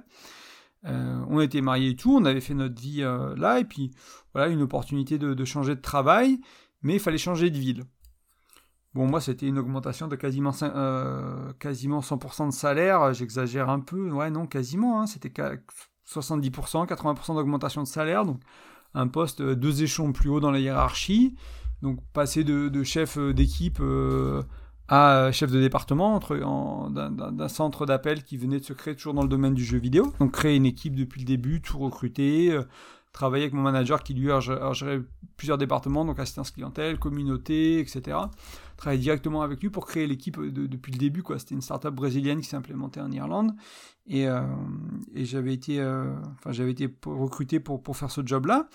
Euh, on était mariés et tout, on avait fait notre vie euh, là, et puis voilà, une opportunité de, changer de travail, mais il fallait changer de ville. Bon, moi, c'était une augmentation de quasiment, euh, quasiment 100% de salaire, j'exagère un peu, ouais, non, quasiment, hein, c'était 70%, 80% d'augmentation de salaire, donc un poste deux échelons plus haut dans la hiérarchie, donc passer de, chef d'équipe à chef de département d'un centre d'appel qui venait de se créer toujours dans le domaine du jeu vidéo. Donc créer une équipe depuis le début, tout recruter, travailler avec mon manager qui lui a géré plusieurs départements, donc assistance clientèle, communauté, etc. Travailler directement avec lui pour créer l'équipe depuis le début. C'était une startup brésilienne qui s'est en Irlande. Et, euh, et j'avais été, euh, été recruté pour, pour faire ce job-là.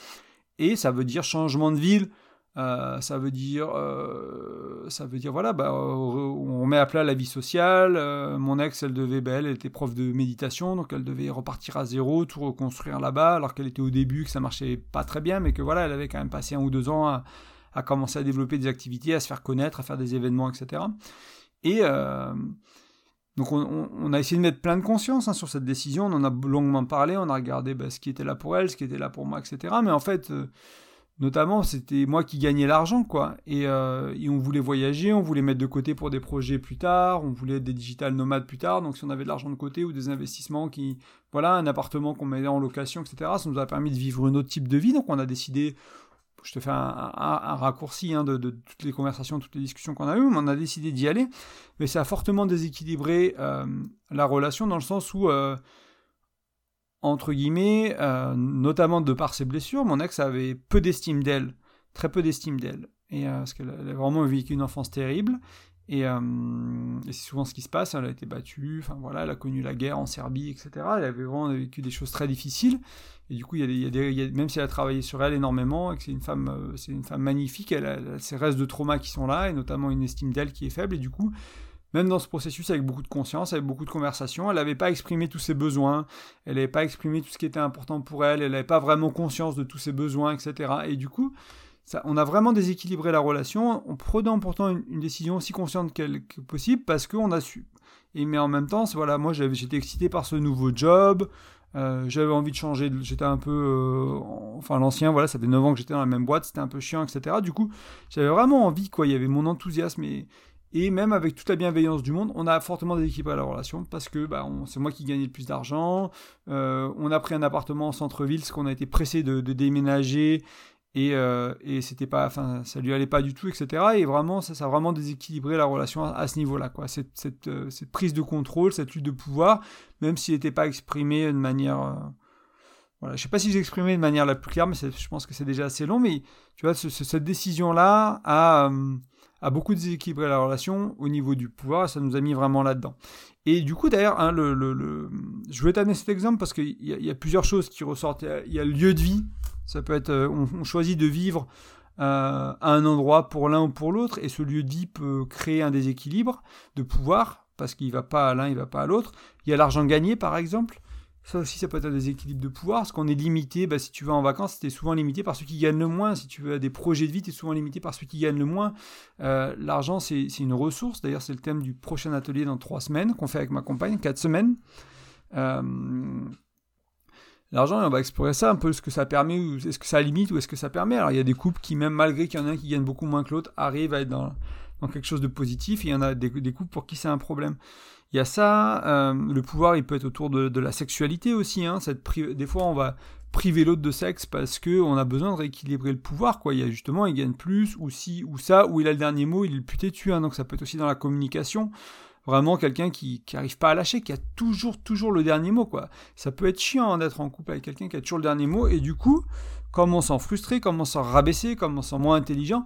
Et ça veut dire changement de ville, euh, ça veut dire, euh, ça veut dire voilà, bah, on met à plat la vie sociale. Euh, mon ex, elle devait, bah, elle, était prof de méditation, donc elle devait repartir à zéro, tout reconstruire là-bas, alors qu'elle était au début, que ça marchait pas très bien, mais que voilà, elle avait quand même passé un ou deux ans à, commencer à développer des activités, à se faire connaître, à faire des événements, etc. Et donc on, a essayé de mettre plein de conscience hein, sur cette décision, on en a longuement parlé, on a regardé bah, ce qui était là pour elle, ce qui était là pour moi, etc. Mais en fait notamment, c'était moi qui gagnais l'argent, quoi. Euh, et, on voulait voyager, on voulait mettre de côté pour des projets plus tard, on voulait être des digital nomades plus tard. Donc, si on avait de l'argent de côté ou des investissements qui, voilà, un appartement qu'on mettait en location, etc., ça nous a permis de vivre un autre type de vie. Donc, on a décidé, je te fais un, raccourci hein, de, toutes les conversations, toutes les discussions qu'on a eues, mais on a décidé d'y aller. Mais ça a fortement déséquilibré euh, la relation dans le sens où euh, entre guillemets, euh, notamment de par ses blessures, mon ex avait peu d'estime d'elle, très peu d'estime d'elle. Et euh, parce qu'elle a vraiment vécu une enfance terrible. Euh, et, c'est souvent ce qui se passe. Elle a été battue, enfin voilà, elle a connu la guerre en Serbie, etc. Elle avait vraiment vécu des choses très difficiles. Et du coup, il y a même si elle a travaillé sur elle énormément et que c'est une femme, c'est une femme magnifique, elle a, ses restes de trauma qui sont là et notamment une estime d'elle qui est faible. Et du coup, même dans ce processus avec beaucoup de conscience, avec beaucoup de conversations, elle n'avait pas exprimé tous ses besoins, elle n'avait pas exprimé tout ce qui était important pour elle, elle n'avait pas vraiment conscience de tous ses besoins, etc. Et du coup, ça, on a vraiment déséquilibré la relation en prenant pourtant une, décision aussi consciente que possible parce qu'on a su. Et mais en même temps, voilà, moi j'étais excité par ce nouveau job, euh, j'avais envie de changer, j'étais un peu, euh, enfin l'ancien, voilà, ça fait 9 ans que j'étais dans la même boîte, c'était un peu chiant, etc. Du coup, j'avais vraiment envie, quoi, il y avait mon enthousiasme et, et même avec toute la bienveillance du monde, on a fortement déséquilibré la relation parce que bah, c'est moi qui gagnais le plus d'argent. Euh, on a pris un appartement en centre-ville, parce qu'on a été pressé de, déménager et, euh, et c'était pas, enfin, ça lui allait pas du tout, etc. Et vraiment, ça, a vraiment déséquilibré la relation à, ce niveau-là, quoi. Euh, cette, prise de contrôle, cette lutte de pouvoir, même s'il n'était pas exprimé de manière. Euh, voilà, je sais pas si j'ai exprimé de manière la plus claire, mais je pense que c'est déjà assez long. Mais tu vois, cette décision-là a a beaucoup déséquilibré la relation au niveau du pouvoir, ça nous a mis vraiment là-dedans. Et du coup, d'ailleurs, hein, je voulais t'amener cet exemple parce qu'il y, y, a plusieurs choses qui ressortent. Il y a, le lieu de vie, ça peut être, euh, on, choisit de vivre euh, à un endroit pour l'un ou pour l'autre, et ce lieu de vie peut créer un déséquilibre de pouvoir, parce qu'il va pas à l'un, il va pas à l'autre. Il y a l'argent gagné, par exemple. Ça aussi, ça peut être un déséquilibre de pouvoir, parce qu'on est limité, bah, si tu vas en vacances, tu es souvent limité par ceux qui gagnent le moins. Si tu veux des projets de vie, tu es souvent limité par ceux qui gagnent le moins. Euh, l'argent, c'est une ressource. D'ailleurs, c'est le thème du prochain atelier dans trois semaines, qu'on fait avec ma compagne, quatre semaines. Euh, l'argent, on va explorer ça un peu, ce que ça permet, est-ce que ça limite ou est-ce que ça permet. Alors, il y a des couples qui, même malgré qu'il y en a un qui gagne beaucoup moins que l'autre, arrivent à être dans, quelque chose de positif. Il y en a des couples pour qui c'est un problème. Il y a ça, euh, le pouvoir il peut être autour de, la sexualité aussi. Hein, cette des fois on va priver l'autre de sexe parce que on a besoin de rééquilibrer le pouvoir. Quoi. Il y a justement, il gagne plus, ou si, ou ça, ou il a le dernier mot, il est le plus têtu. Hein, donc ça peut être aussi dans la communication. Vraiment quelqu'un qui n'arrive pas à lâcher, qui a toujours, toujours le dernier mot. quoi. Ça peut être chiant hein, d'être en couple avec quelqu'un qui a toujours le dernier mot, et du coup, comme on s'en frustrer, comme on s'en rabaisser, comme on s'en moins intelligent,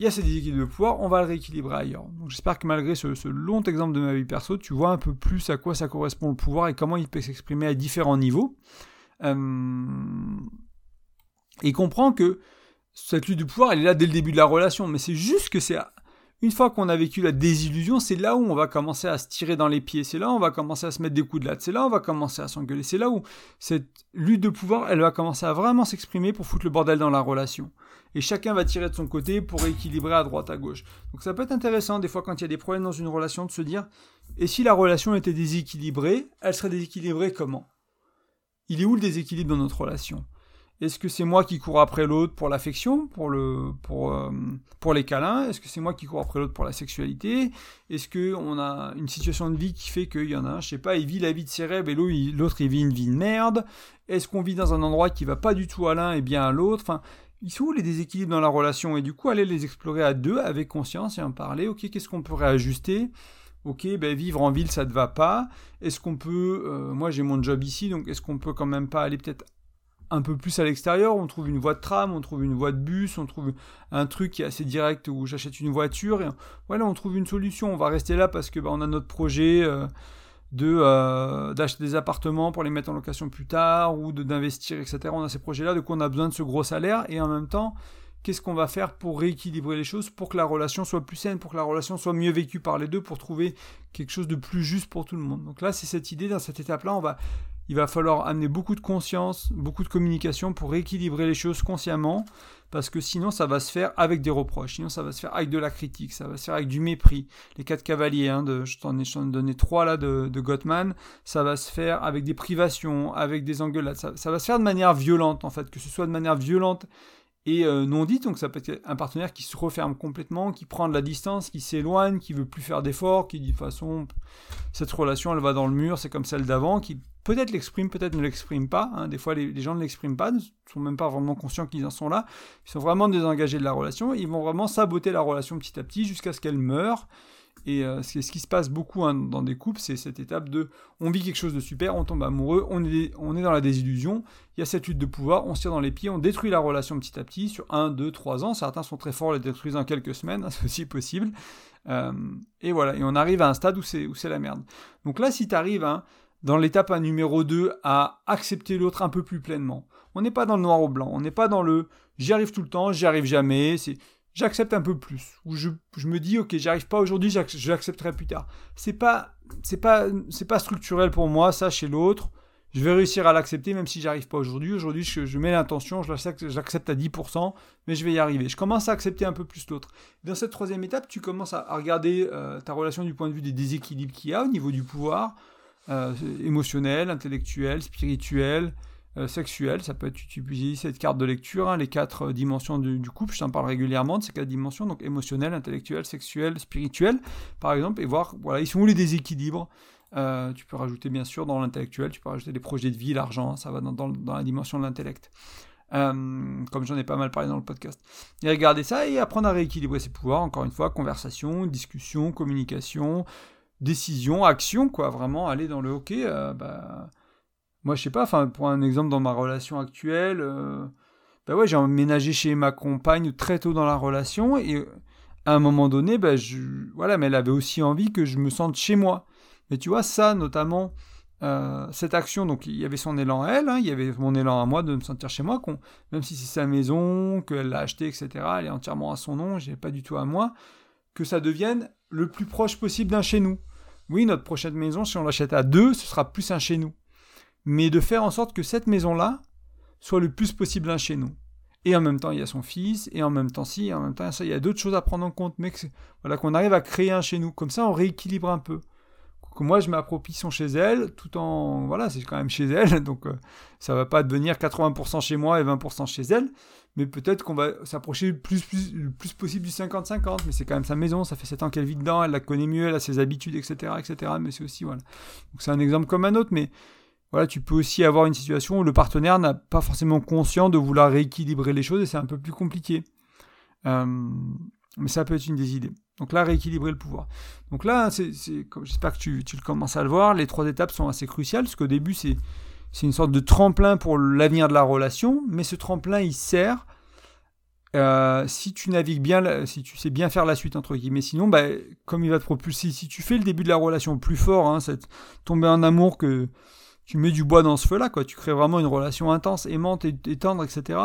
il y a ces déséquilibres de pouvoir, on va le rééquilibrer ailleurs. J'espère que malgré ce, long exemple de ma vie perso, tu vois un peu plus à quoi ça correspond le pouvoir et comment il peut s'exprimer à différents niveaux. Euh, et comprends que cette lutte du pouvoir, elle est là dès le début de la relation, mais c'est juste que c'est une fois qu'on a vécu la désillusion, c'est là où on va commencer à se tirer dans les pieds, c'est là où on va commencer à se mettre des coups de latte, c'est là où on va commencer à s'engueuler, c'est là où cette lutte de pouvoir, elle va commencer à vraiment s'exprimer pour foutre le bordel dans la relation. Et chacun va tirer de son côté pour équilibrer à droite à gauche. Donc ça peut être intéressant des fois quand il y a des problèmes dans une relation de se dire et si la relation était déséquilibrée, elle serait déséquilibrée comment? Il est où le déséquilibre dans notre relation? Est-ce que c'est moi qui cours après l'autre pour l'affection, euh, pour les câlins? Est-ce que c'est moi qui cours après l'autre pour la sexualité? Est-ce qu'on a une situation de vie qui fait qu'il y en a un, je sais pas, il vit la vie de ses rêves et l'autre il vit une vie de merde? Est-ce qu'on vit dans un endroit qui va pas du tout à l'un et bien à l'autre? Enfin, ils sont où les déséquilibres dans la relation? Et du coup, aller les explorer à deux avec conscience et en parler. Ok, qu'est-ce qu'on pourrait ajuster Ok, ben vivre en ville, ça ne va pas. Est-ce qu'on peut, euh, moi j'ai mon job ici, donc est-ce qu'on peut quand même pas aller peut-être un peu plus à l'extérieur, on trouve une voie de tram, on trouve une voie de bus, on trouve un truc qui est assez direct où j'achète une voiture et voilà, on trouve une solution. On va rester là parce que bah, on a notre projet euh, de euh, d'acheter des appartements pour les mettre en location plus tard ou d'investir, etc. On a ces projets-là, de quoi on a besoin de ce gros salaire et en même temps, qu'est-ce qu'on va faire pour rééquilibrer les choses, pour que la relation soit plus saine, pour que la relation soit mieux vécue par les deux, pour trouver quelque chose de plus juste pour tout le monde. Donc là, c'est cette idée, dans cette étape-là, on va il va falloir amener beaucoup de conscience, beaucoup de communication pour rééquilibrer les choses consciemment, parce que sinon ça va se faire avec des reproches, sinon ça va se faire avec de la critique, ça va se faire avec du mépris. Les quatre cavaliers, hein, je t'en ai, donné trois là de, Gottman, ça va se faire avec des privations, avec des engueulades, ça, va se faire de manière violente en fait, que ce soit de manière violente et euh, non dite, donc ça peut être un partenaire qui se referme complètement, qui prend de la distance, qui s'éloigne, qui veut plus faire d'efforts, qui dit de façon cette relation elle va dans le mur, c'est comme celle d'avant, qui peut-être l'exprime, peut-être ne l'exprime pas. Hein. Des fois, les, gens ne l'expriment pas, ne sont même pas vraiment conscients qu'ils en sont là. Ils sont vraiment désengagés de la relation. Ils vont vraiment saboter la relation petit à petit jusqu'à ce qu'elle meure. Et euh, ce, qui se passe beaucoup hein, dans des couples, c'est cette étape de on vit quelque chose de super, on tombe amoureux, on est, on est dans la désillusion, il y a cette lutte de pouvoir, on se tire dans les pieds, on détruit la relation petit à petit sur 1, 2, 3 ans. Certains sont très forts, les détruisent en quelques semaines, c'est aussi possible. Euh, et voilà, et on arrive à un stade où c'est la merde. Donc là, si tu arrives hein, dans l'étape numéro 2 à accepter l'autre un peu plus pleinement. On n'est pas dans le noir ou blanc, on n'est pas dans le j'y arrive tout le temps, j'y arrive jamais, c'est j'accepte un peu plus. Ou je, me dis ok, j'y arrive pas aujourd'hui, j'accepterai plus tard. C'est pas c'est pas c'est pas structurel pour moi ça chez l'autre. Je vais réussir à l'accepter même si j'arrive pas aujourd'hui. Aujourd'hui, je, mets l'intention, j'accepte à 10%, mais je vais y arriver. Je commence à accepter un peu plus l'autre. Dans cette troisième étape, tu commences à, regarder euh, ta relation du point de vue des déséquilibres qu'il y a au niveau du pouvoir, euh, émotionnel, intellectuel, spirituel, euh, sexuel. Ça peut être, utiliser cette carte de lecture, hein, les quatre euh, dimensions du, couple. Je t'en parle régulièrement de ces quatre dimensions, donc émotionnel, intellectuel, sexuel, spirituel, par exemple, et voir, voilà, ils sont où les déséquilibres? tu peux rajouter bien sûr dans l'intellectuel, tu peux rajouter des projets de vie, l'argent, ça va dans, dans, la dimension de l'intellect. comme j'en ai pas mal parlé dans le podcast. Et regarder ça et apprendre à rééquilibrer ses pouvoirs, encore une fois, conversation, discussion, communication, décision, action, quoi. Vraiment aller dans le OK. Euh, bah, moi, je sais pas, enfin, pour un exemple dans ma relation actuelle, euh, bah ouais, j'ai emménagé chez ma compagne très tôt dans la relation et euh, à un moment donné, bah, je, voilà, mais elle avait aussi envie que je me sente chez moi. Mais tu vois, ça, notamment, cette action, donc il y avait son élan à elle, hein, il y avait mon élan à moi de me sentir chez moi, même si c'est sa maison, qu'elle l'a acheté, etc., elle est entièrement à son nom, j'ai pas du tout à moi, que ça devienne le plus proche possible d'un chez nous. Oui, notre prochaine maison, si on l'achète à deux, ce sera plus un chez nous. Mais de faire en sorte que cette maison-là soit le plus possible un chez nous. Et en même temps, il y a son fils, et en même temps, si, en même temps, il y a d'autres choses à prendre en compte, mais voilà, qu'on arrive à créer un chez nous. Comme ça, on rééquilibre un peu moi je m'approprie son chez elle, tout en voilà, c'est quand même chez elle, donc euh, ça va pas devenir 80% chez moi et 20% chez elle, mais peut-être qu'on va s'approcher le plus, plus, plus possible du 50-50, mais c'est quand même sa maison, ça fait 7 ans qu'elle vit dedans, elle la connaît mieux, elle a ses habitudes, etc., etc., mais c'est aussi voilà. Donc c'est un exemple comme un autre, mais voilà, tu peux aussi avoir une situation où le partenaire n'a pas forcément conscient de vouloir rééquilibrer les choses et c'est un peu plus compliqué. Mais ça peut être une des idées. Donc là, rééquilibrer le pouvoir. Donc là, c'est, j'espère que tu, tu, commences à le voir, les trois étapes sont assez cruciales, parce qu'au début, c'est, c'est une sorte de tremplin pour l'avenir de la relation, mais ce tremplin, il sert euh, si tu navigues bien, si tu sais bien faire la suite, entre guillemets. Sinon, bah, comme il va te propulser, si tu fais le début de la relation plus fort, hein, c'est tomber en amour que tu mets du bois dans ce feu-là, quoi. Tu crées vraiment une relation intense, aimante et, tendre, etc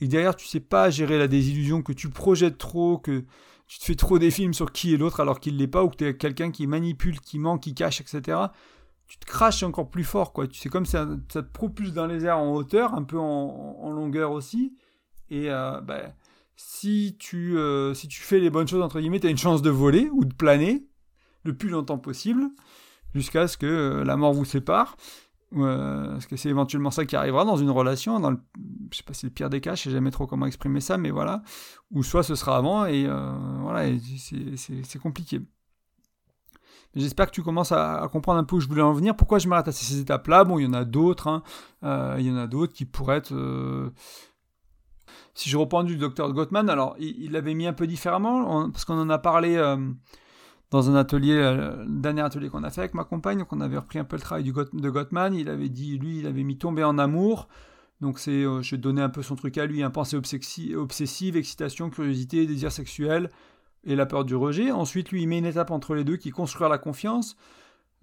et derrière tu sais pas gérer la désillusion, que tu projettes trop, que tu te fais trop des films sur qui est l'autre alors qu'il l'est pas, ou que tu es quelqu'un qui manipule, qui ment, qui cache, etc., tu te craches encore plus fort, quoi. Tu sais, comme ça, ça te propulse dans les airs en hauteur, un peu en, longueur aussi. Et euh, bah, si, tu, euh, si tu fais les bonnes choses, entre guillemets, tu as une chance de voler ou de planer le plus longtemps possible, jusqu'à ce que euh, la mort vous sépare. parce que c'est éventuellement ça qui arrivera dans une relation, dans le, je sais pas si c'est le pire des cas, je sais jamais trop comment exprimer ça, mais voilà, ou soit ce sera avant, et voilà, c'est compliqué. J'espère que tu commences à, comprendre un peu où je voulais en venir. Pourquoi je m'arrête à ces étapes-là? Bon, il y en a d'autres. Hein. Euh, il y en a d'autres qui pourraient être. Euh, si je reprends du docteur Gottman, alors il l'avait mis un peu différemment, parce qu'on en a parlé euh, dans un atelier, le dernier atelier qu'on a fait avec ma compagne, donc on avait repris un peu le travail de Gottman. Il avait dit, lui, il avait mis tomber en amour. Donc c'est, je vais donner un peu son truc à lui, un pensée obsessive, excitation, curiosité, désir sexuel, et la peur du rejet. Ensuite, lui, il met une étape entre les deux qui est construire la confiance.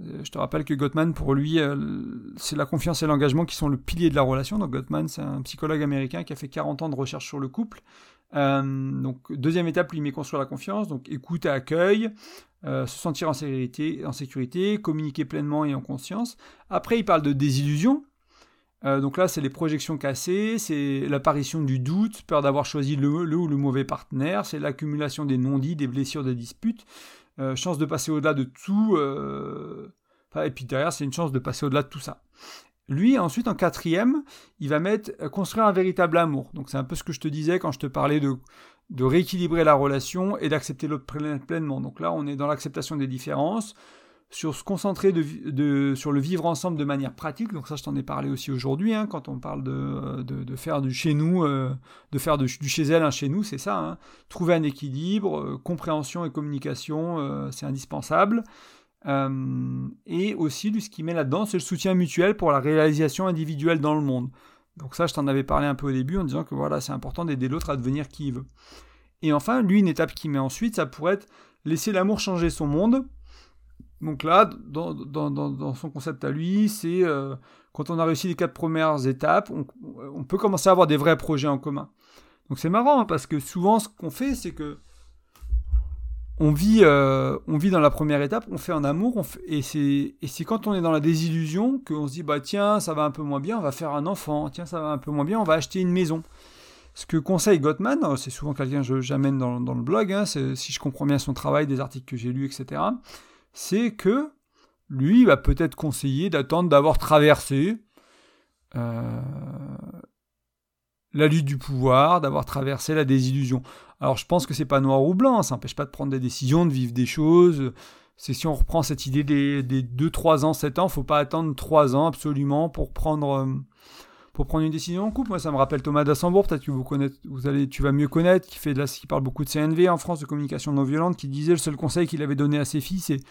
Euh, je te rappelle que Gottman, pour lui, euh, c'est la confiance et l'engagement qui sont le pilier de la relation. Donc Gottman, c'est un psychologue américain qui a fait 40 ans de recherche sur le couple. Euh, donc deuxième étape, lui, il met construire la confiance. Donc écoute et accueil, se sentir en sécurité, en sécurité, communiquer pleinement et en conscience. Après, il parle de désillusion. Euh, donc là, c'est les projections cassées, c'est l'apparition du doute, peur d'avoir choisi le, ou le mauvais partenaire, c'est l'accumulation des non-dits, des blessures, des disputes, euh, chance de passer au-delà de tout, euh, et puis derrière, c'est une chance de passer au-delà de tout ça. Lui, ensuite, en quatrième, il va mettre construire un véritable amour. Donc c'est un peu ce que je te disais quand je te parlais de, de rééquilibrer la relation et d'accepter l'autre pleinement. Donc là, on est dans l'acceptation des différences, sur se concentrer sur le vivre ensemble de manière pratique. Donc ça, je t'en ai parlé aussi aujourd'hui, hein, quand on parle de, faire du chez nous, euh, de faire du chez elle un chez nous, c'est ça. Hein. Trouver un équilibre, euh, compréhension et communication, euh, c'est indispensable. et aussi, ce qui met là-dedans, c'est le soutien mutuel pour la réalisation individuelle dans le monde. Donc ça, je t'en avais parlé un peu au début en disant que voilà, c'est important d'aider l'autre à devenir qui il veut. Et enfin, lui, une étape qu'il met ensuite, ça pourrait être laisser l'amour changer son monde donc là, dans, son concept à lui, c'est euh, quand on a réussi les quatre premières étapes, on, peut commencer à avoir des vrais projets en commun. Donc c'est marrant hein, parce que souvent ce qu'on fait, c'est que on vit, euh, on vit dans la première étape, on fait un amour, et c'est quand on est dans la désillusion qu'on se dit bah tiens ça va un peu moins bien, on va faire un enfant, tiens ça va un peu moins bien, on va acheter une maison. Ce que conseille Gottman, c'est souvent quelqu'un que j'amène dans, dans, le blog, hein, si je comprends bien son travail, des articles que j'ai lus, etc c'est que lui va peut-être conseiller d'attendre d'avoir traversé euh, la lutte du pouvoir, d'avoir traversé la désillusion. Alors je pense que c'est pas noir ou blanc, ça n'empêche pas de prendre des décisions, de vivre des choses. C'est si on reprend cette idée des, 2, 3 ans, 7 ans, faut pas attendre 3 ans absolument pour prendre, euh, pour prendre une décision en couple. Moi, ça me rappelle Thomas Dassembourg, peut-être que tu vas mieux connaître, qui, fait de la, qui parle beaucoup de CNV en France, de communication non violente, qui disait le seul conseil qu'il avait donné à ses filles, c'est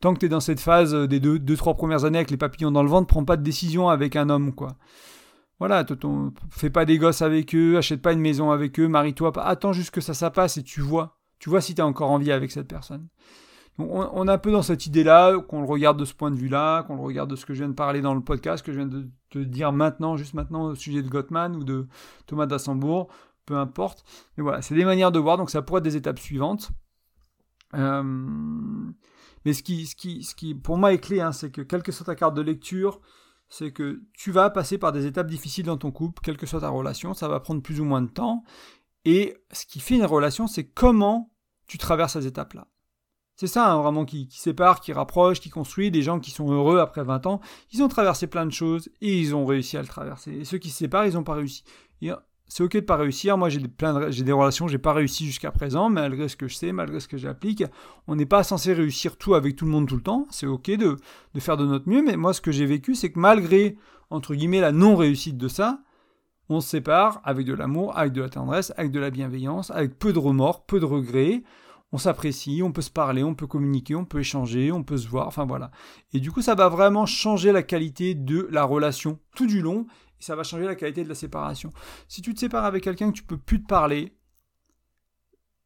tant que tu es dans cette phase des 2-3 deux, trois premières années avec les papillons dans le ventre, prends pas de décision avec un homme, quoi. Voilà, fais pas des gosses avec eux, achète pas une maison avec eux, marie-toi pas, attends juste que ça, ça passe et tu vois. Tu vois si tu as encore envie avec cette personne. On, est un peu dans cette idée-là, qu'on le regarde de ce point de vue-là, qu'on le regarde de ce que je viens de parler dans le podcast, que je viens de te dire maintenant, juste maintenant, au sujet de Gottman ou de Thomas d'Assembourg, peu importe. Mais voilà, c'est des manières de voir, donc ça pourrait être des étapes suivantes. Euh, mais ce qui, ce qui, ce qui pour moi est clé, hein, c'est que quelle que soit ta carte de lecture, c'est que tu vas passer par des étapes difficiles dans ton couple, quelle que soit ta relation, ça va prendre plus ou moins de temps. Et ce qui fait une relation, c'est comment tu traverses ces étapes-là. C'est ça hein, vraiment qui, sépare, qui rapproche, qui construit des gens qui sont heureux après 20 ans. Ils ont traversé plein de choses et ils ont réussi à le traverser. Et ceux qui se séparent, ils n'ont pas réussi. Et c'est ok de pas réussir. Moi, j'ai des, plein j'ai des relations, j'ai pas réussi jusqu'à présent, malgré ce que je sais, malgré ce que j'applique. On n'est pas censé réussir tout avec tout le monde tout le temps. C'est ok de, de faire de notre mieux, mais moi, ce que j'ai vécu, c'est que malgré, entre guillemets, la non-réussite de ça, on se sépare avec de l'amour, avec de la tendresse, avec de la bienveillance, avec peu de remords, peu de regrets. On s'apprécie, on peut se parler, on peut communiquer, on peut échanger, on peut se voir, enfin voilà. Et du coup, ça va vraiment changer la qualité de la relation tout du long et ça va changer la qualité de la séparation. Si tu te sépares avec quelqu'un que tu peux plus te parler,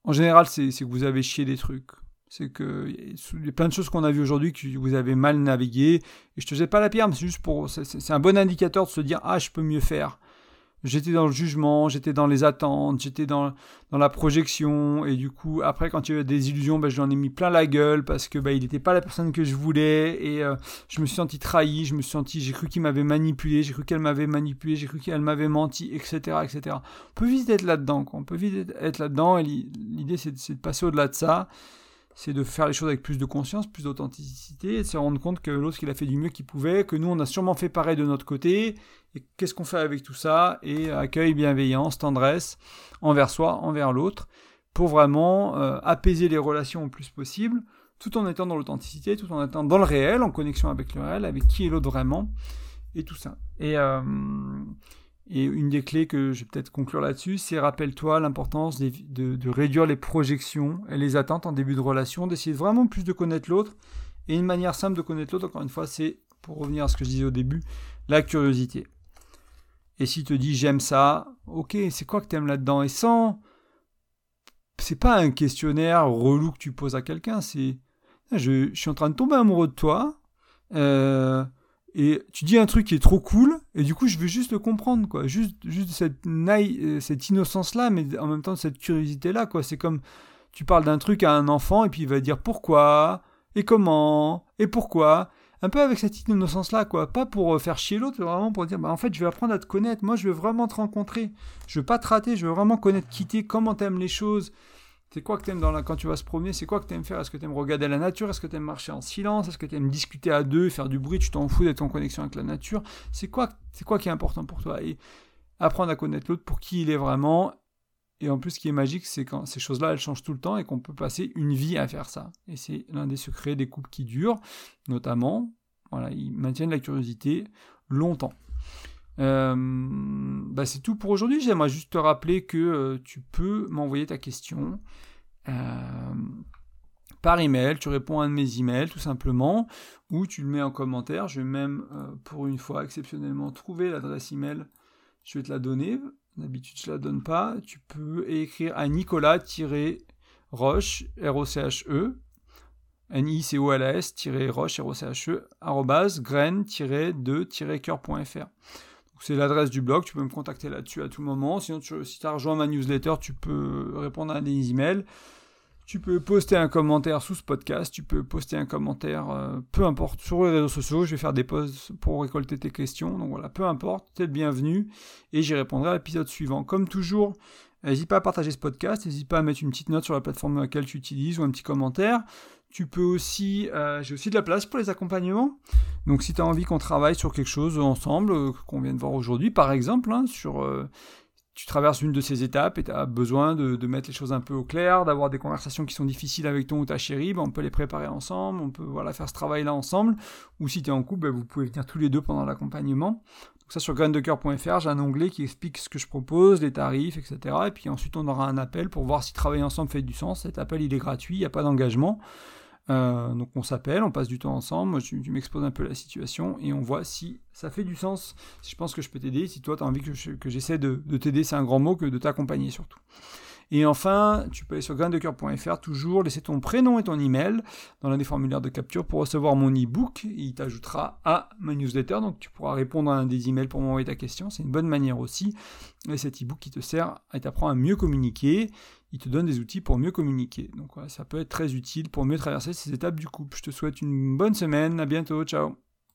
en général, c'est que vous avez chié des trucs. C'est que il y a plein de choses qu'on a vues aujourd'hui que vous avez mal navigué. Et je te jette pas la pierre, mais c'est juste pour. C'est un bon indicateur de se dire Ah, je peux mieux faire j'étais dans le jugement, j'étais dans les attentes, j'étais dans, dans la projection, et du coup, après, quand il y a eu des illusions, ben, j'en ai mis plein la gueule parce que ben, il n'était pas la personne que je voulais, et euh, je me suis senti trahi, je me suis senti, j'ai cru qu'il m'avait manipulé, j'ai cru qu'elle m'avait manipulé, j'ai cru qu'elle m'avait menti, etc., etc. On peut vite être là-dedans, on peut vite être là-dedans, et l'idée c'est de passer au-delà de ça. C'est de faire les choses avec plus de conscience, plus d'authenticité, et de se rendre compte que l'autre, il a fait du mieux qu'il pouvait, que nous, on a sûrement fait pareil de notre côté, et qu'est-ce qu'on fait avec tout ça, et accueil, bienveillance, tendresse, envers soi, envers l'autre, pour vraiment euh, apaiser les relations au plus possible, tout en étant dans l'authenticité, tout en étant dans le réel, en connexion avec le réel, avec qui est l'autre vraiment, et tout ça. Et, euh, et une des clés que je vais peut-être conclure là-dessus, c'est rappelle-toi l'importance de, réduire les projections et les attentes en début de relation, d'essayer vraiment plus de connaître l'autre. Et une manière simple de connaître l'autre, encore une fois, c'est, pour revenir à ce que je disais au début, la curiosité. Et s'il te dit j'aime ça, ok, c'est quoi que tu aimes là-dedans? Et sans. C'est pas un questionnaire relou que tu poses à quelqu'un, c'est. Je, je, suis en train de tomber amoureux de toi. Euh, et tu dis un truc qui est trop cool, et du coup, je veux juste le comprendre, quoi. Juste, juste cette, euh, cette innocence-là, mais en même temps, cette curiosité-là, quoi. C'est comme, tu parles d'un truc à un enfant, et puis il va dire pourquoi, et comment, et pourquoi. Un peu avec cette innocence-là, quoi. Pas pour euh, faire chier l'autre, vraiment pour dire, bah, en fait, je vais apprendre à te connaître. Moi, je veux vraiment te rencontrer. Je veux pas te rater, je veux vraiment connaître qui t'es, comment t'aimes les choses, c'est quoi que t'aimes dans la... quand tu vas se promener C'est quoi que t'aimes faire? Est-ce que t'aimes regarder la nature? Est-ce que t'aimes marcher en silence? Est-ce que t'aimes discuter à deux, faire du bruit? Tu t'en fous d'être en connexion avec la nature? C'est quoi, c'est quoi qui est important pour toi? Et apprendre à connaître l'autre pour qui il est vraiment. Et en plus, ce qui est magique, c'est quand ces choses-là, elles changent tout le temps et qu'on peut passer une vie à faire ça. Et c'est l'un des secrets des couples qui durent, notamment. Voilà, ils maintiennent la curiosité longtemps. Euh, bah c'est tout pour aujourd'hui. J'aimerais juste te rappeler que euh, tu peux m'envoyer ta question euh, par email. Tu réponds à un de mes emails tout simplement, ou tu le mets en commentaire. Je vais même, pour une fois, exceptionnellement trouver l'adresse email. Je vais te la donner. D'habitude, je la donne pas. Tu peux écrire à Nicolas-Roche, R-O-C-H-E, N-I-C-O-L-A-S-Roche, R-O-C-H-E, arrobase, graine-de-coeur.fr. C'est l'adresse du blog, tu peux me contacter là-dessus à tout moment. Sinon, si tu as rejoint ma newsletter, tu peux répondre à des emails. Tu peux poster un commentaire sous ce podcast, tu peux poster un commentaire, euh, peu importe, sur les réseaux sociaux. Je vais faire des posts pour récolter tes questions. Donc voilà, peu importe, tu es le bienvenu et j'y répondrai à l'épisode suivant. Comme toujours, n'hésite pas à partager ce podcast, n'hésite pas à mettre une petite note sur la plateforme dans laquelle tu utilises ou un petit commentaire. Tu peux aussi, euh, j'ai aussi de la place pour les accompagnements. Donc si tu as envie qu'on travaille sur quelque chose ensemble, euh, qu'on vient de voir aujourd'hui, par exemple, hein, sur, euh, tu traverses une de ces étapes et tu as besoin de, mettre les choses un peu au clair, d'avoir des conversations qui sont difficiles avec ton ou ta chérie, ben, on peut les préparer ensemble, on peut voilà, faire ce travail-là ensemble. Ou si tu es en couple, ben, vous pouvez venir tous les deux pendant l'accompagnement. Donc ça sur graindecoeur.fr, j'ai un onglet qui explique ce que je propose, les tarifs, etc. Et puis ensuite on aura un appel pour voir si travailler ensemble fait du sens. Cet appel il est gratuit, il n'y a pas d'engagement. Euh, donc on s'appelle, on passe du temps ensemble, moi tu, m'exposes un peu la situation et on voit si ça fait du sens, si je pense que je peux t'aider, si toi tu as envie que, j'essaie de, t'aider, c'est un grand mot, que de t'accompagner surtout. Et enfin, tu peux aller sur graindecoeur.fr, toujours laisser ton prénom et ton email dans l'un des formulaires de capture pour recevoir mon e-book. Il t'ajoutera à ma newsletter, donc tu pourras répondre à un des emails pour m'envoyer ta question. C'est une bonne manière aussi. Et cet e-book qui te sert et t'apprend à mieux communiquer il te donne des outils pour mieux communiquer. Donc ça peut être très utile pour mieux traverser ces étapes du couple. Je te souhaite une bonne semaine, à bientôt, ciao